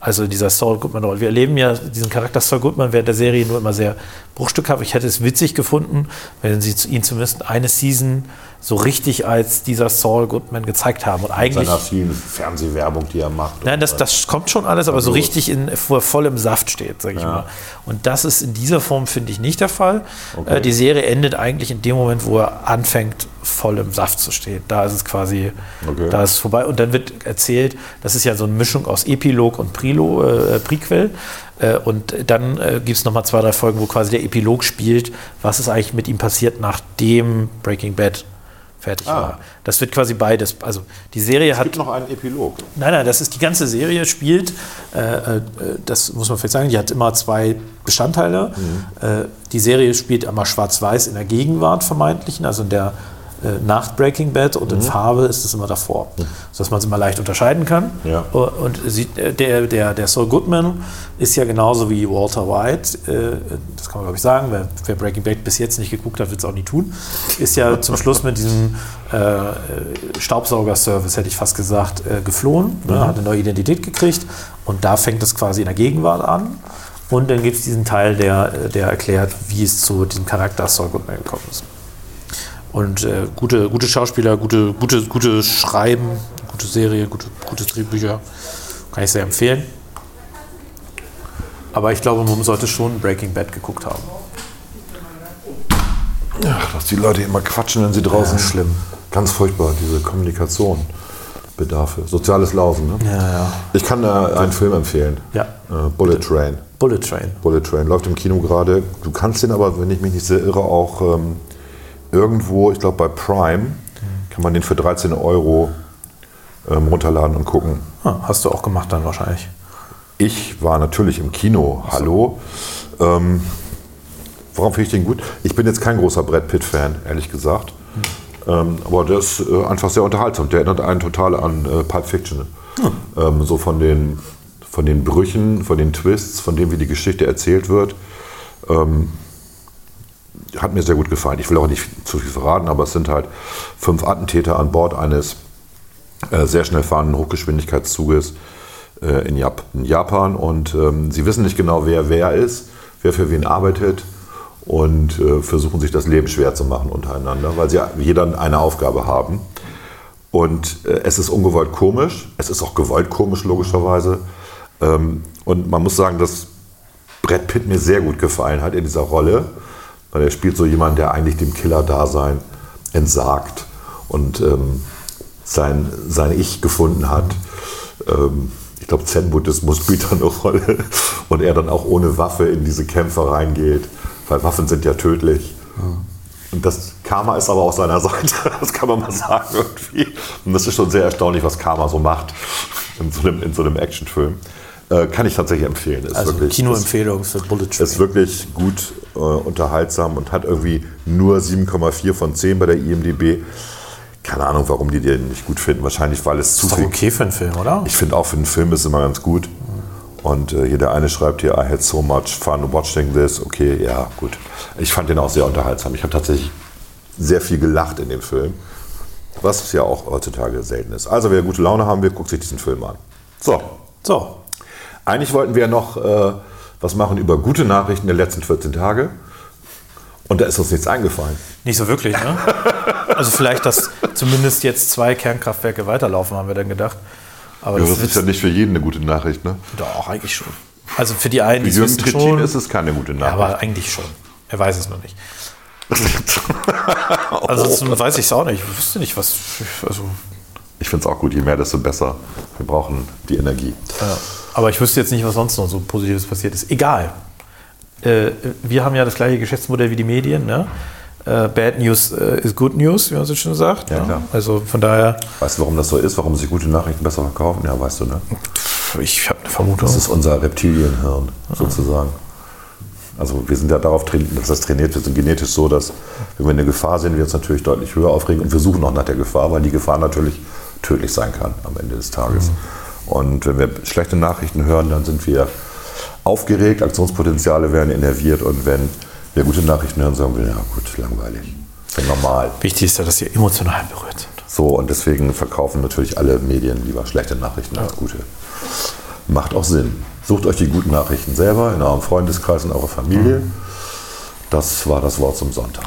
Also dieser Saul Goodman-Rolle. Wir erleben ja diesen Charakter Saul Goodman während der Serie nur immer sehr bruchstückhaft. Ich hätte es witzig gefunden, wenn sie ihn zumindest eine Season so richtig als dieser Saul Goodman gezeigt haben. Und eigentlich. Seiner vielen Fernsehwerbung, die er macht. Nein, das, das kommt schon alles, aber so Los. richtig in, wo er voll im Saft steht, sage ich mal. Und das ist in dieser Form, finde ich, nicht der Fall. Äh, die Serie endet eigentlich in dem Moment, wo er anfängt, voll im Saft zu stehen. Da ist es quasi, Okay. da ist es vorbei. Und dann wird erzählt, das ist ja so eine Mischung aus Epilog und Prilo, äh, Prequel. Äh, und dann äh, gibt es nochmal zwei, drei Folgen, wo quasi der Epilog spielt, was ist eigentlich mit ihm passiert, nachdem Breaking Bad fertig Ah. war. Das wird quasi beides. Also die Serie Es hat gibt noch einen Epilog. Nein, nein, das ist die ganze Serie spielt, äh, äh, das muss man vielleicht sagen, die hat immer zwei Bestandteile. Äh, die Serie spielt einmal schwarz-weiß in der Gegenwart vermeintlichen, also in der nach Breaking Bad und in Farbe ist es immer davor, sodass man es immer leicht unterscheiden kann. Ja. Und sie, äh, der, der, der Saul Goodman ist ja genauso wie Walter White, äh, das kann man glaube ich sagen, wer, wer Breaking Bad bis jetzt nicht geguckt hat, wird es auch nie tun, ist ja zum Schluss mit diesem äh, Staubsaugerservice, hätte ich fast gesagt, äh, geflohen, ne, hat eine neue Identität gekriegt und da fängt es quasi in der Gegenwart an. Und dann gibt es diesen Teil, der, der erklärt, wie es zu diesem Charakter Saul Goodman gekommen ist. Und äh, gute, gute Schauspieler, gute, gute, gute Schreiben, gute Serie, gute, gute Drehbücher. Kann ich sehr empfehlen. Aber ich glaube, man sollte schon Breaking Bad geguckt haben. Ach, dass die Leute immer quatschen, wenn sie draußen. Ja, schlimm. Ganz furchtbar, diese Kommunikation. Bedarfe. Soziales Lausen, ne? Ja, ja. Ich kann da einen Film empfehlen. Ja. Äh, Bullet Train. Bullet Train. Bullet Train läuft im Kino gerade. Du kannst den aber, wenn ich mich nicht sehr irre, auch ähm, irgendwo, ich glaube bei Prime, kann man den für 13 Euro ähm, runterladen und gucken. Ah, hast du auch gemacht dann wahrscheinlich. Ich war natürlich im Kino. Hallo. Ähm, warum finde ich den gut? Ich bin jetzt kein großer Brad Pitt-Fan, ehrlich gesagt. Ähm, aber der ist äh, einfach sehr unterhaltsam. Der erinnert einen total an äh, Pulp Fiction. Ähm, so von den, von den Brüchen, von den Twists, von dem, wie die Geschichte erzählt wird. Ähm, hat mir sehr gut gefallen. Ich will auch nicht zu viel verraten, aber es sind halt fünf Attentäter an Bord eines äh, sehr schnell fahrenden Hochgeschwindigkeitszuges äh, in, Jap in Japan und ähm, sie wissen nicht genau, wer wer ist, wer für wen arbeitet und äh, versuchen sich das Leben schwer zu machen untereinander, weil sie jeder eine Aufgabe haben. Und äh, es ist ungewollt komisch, es ist auch gewollt komisch logischerweise. Ähm, und man muss sagen, dass Brad Pitt mir sehr gut gefallen hat in dieser Rolle, weil er spielt so jemanden, der eigentlich dem Killer-Dasein entsagt und ähm, sein, sein Ich gefunden hat. Ähm, ich glaube, Zen-Buddhismus spielt da eine Rolle und er dann auch ohne Waffe in diese Kämpfe reingeht, weil Waffen sind ja tödlich. Und das Karma ist aber auf seiner Seite, das kann man mal sagen irgendwie. Und das ist schon sehr erstaunlich, was Karma so macht in so einem, in so einem Actionfilm. Äh, kann ich tatsächlich empfehlen. Ist Also wirklich, ist, Kinoempfehlung für Bullet Train. ist wirklich gut äh, unterhaltsam und hat irgendwie nur 7,4 von 10 bei der IMDb. Keine Ahnung, warum die den nicht gut finden. Wahrscheinlich, weil es zu ist viel okay für einen Film, oder? ich finde auch für einen Film ist es immer ganz gut. Und äh, hier der eine schreibt hier, I had so much fun watching this. Okay, ja, gut. Ich fand den auch sehr unterhaltsam. Ich habe tatsächlich sehr viel gelacht in dem Film. Was ja auch heutzutage selten ist. Also, wer gute Laune haben will, guckt sich diesen Film an. So, So, eigentlich wollten wir ja noch äh, was machen über gute Nachrichten der letzten 14 Tage. Und da ist uns nichts eingefallen. nicht so wirklich, ne? Also vielleicht, dass zumindest jetzt zwei Kernkraftwerke weiterlaufen, haben wir dann gedacht. Aber Ja, das, ist ja nicht für jeden eine gute Nachricht. Ne? doch eigentlich schon. Also für die einen, Für Jürgen wissen Trittin schon. ist es keine gute ja, Nachricht. aber eigentlich schon. Er weiß es noch nicht. Also weiß ich es auch nicht. Ich wüsste nicht, was. Also, Ich finde es auch gut, je mehr, desto besser. Wir brauchen die Energie. ja. Aber ich wüsste jetzt nicht, was sonst noch so Positives passiert ist. Egal. Äh, wir haben ja das gleiche Geschäftsmodell wie die Medien. Ne? Äh, bad News äh, is good news, wie man so schön sagt. Ja, ne? klar. Also von daher, Weißt du, warum das so ist? Warum sich gute Nachrichten besser verkaufen? Ja, weißt du, ne? ich habe eine Vermutung. Das ist unser Reptilienhirn, sozusagen. Also wir sind ja darauf trainiert, dass das trainiert wird, sind genetisch so, dass wenn wir in der Gefahr sind, wir uns natürlich deutlich höher aufregen und wir suchen auch nach der Gefahr, weil die Gefahr natürlich tödlich sein kann am Ende des Tages. Und wenn wir schlechte Nachrichten hören, dann sind wir aufgeregt, Aktionspotenziale werden innerviert und wenn Wer gute Nachrichten hören sagen will, ja gut, langweilig. Ja normal. Wichtig ist ja, dass sie emotional berührt sind. So, und deswegen verkaufen natürlich alle Medien lieber schlechte Nachrichten als gute. Macht auch Sinn. Sucht euch die guten Nachrichten selber in eurem Freundeskreis und eurer Familie. Das war das Wort zum Sonntag.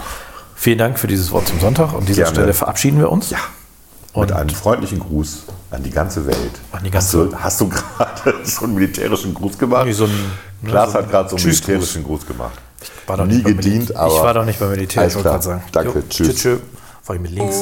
Vielen Dank für dieses Wort zum Sonntag. An dieser Gerne. Stelle verabschieden wir uns. Ja. Und Mit einem freundlichen Gruß an die ganze Welt. An die ganze- hast du, hast du gerade so einen militärischen Gruß gemacht? So ein- Klaas so hat gerade so einen militärischen Gruß gemacht. war doch Nie gedient, Militär. aber. Ich war doch nicht beim Militär, ich wollte gerade sagen. Danke, Jo, tschüss. Tschüss. tschüss. War ich mit links.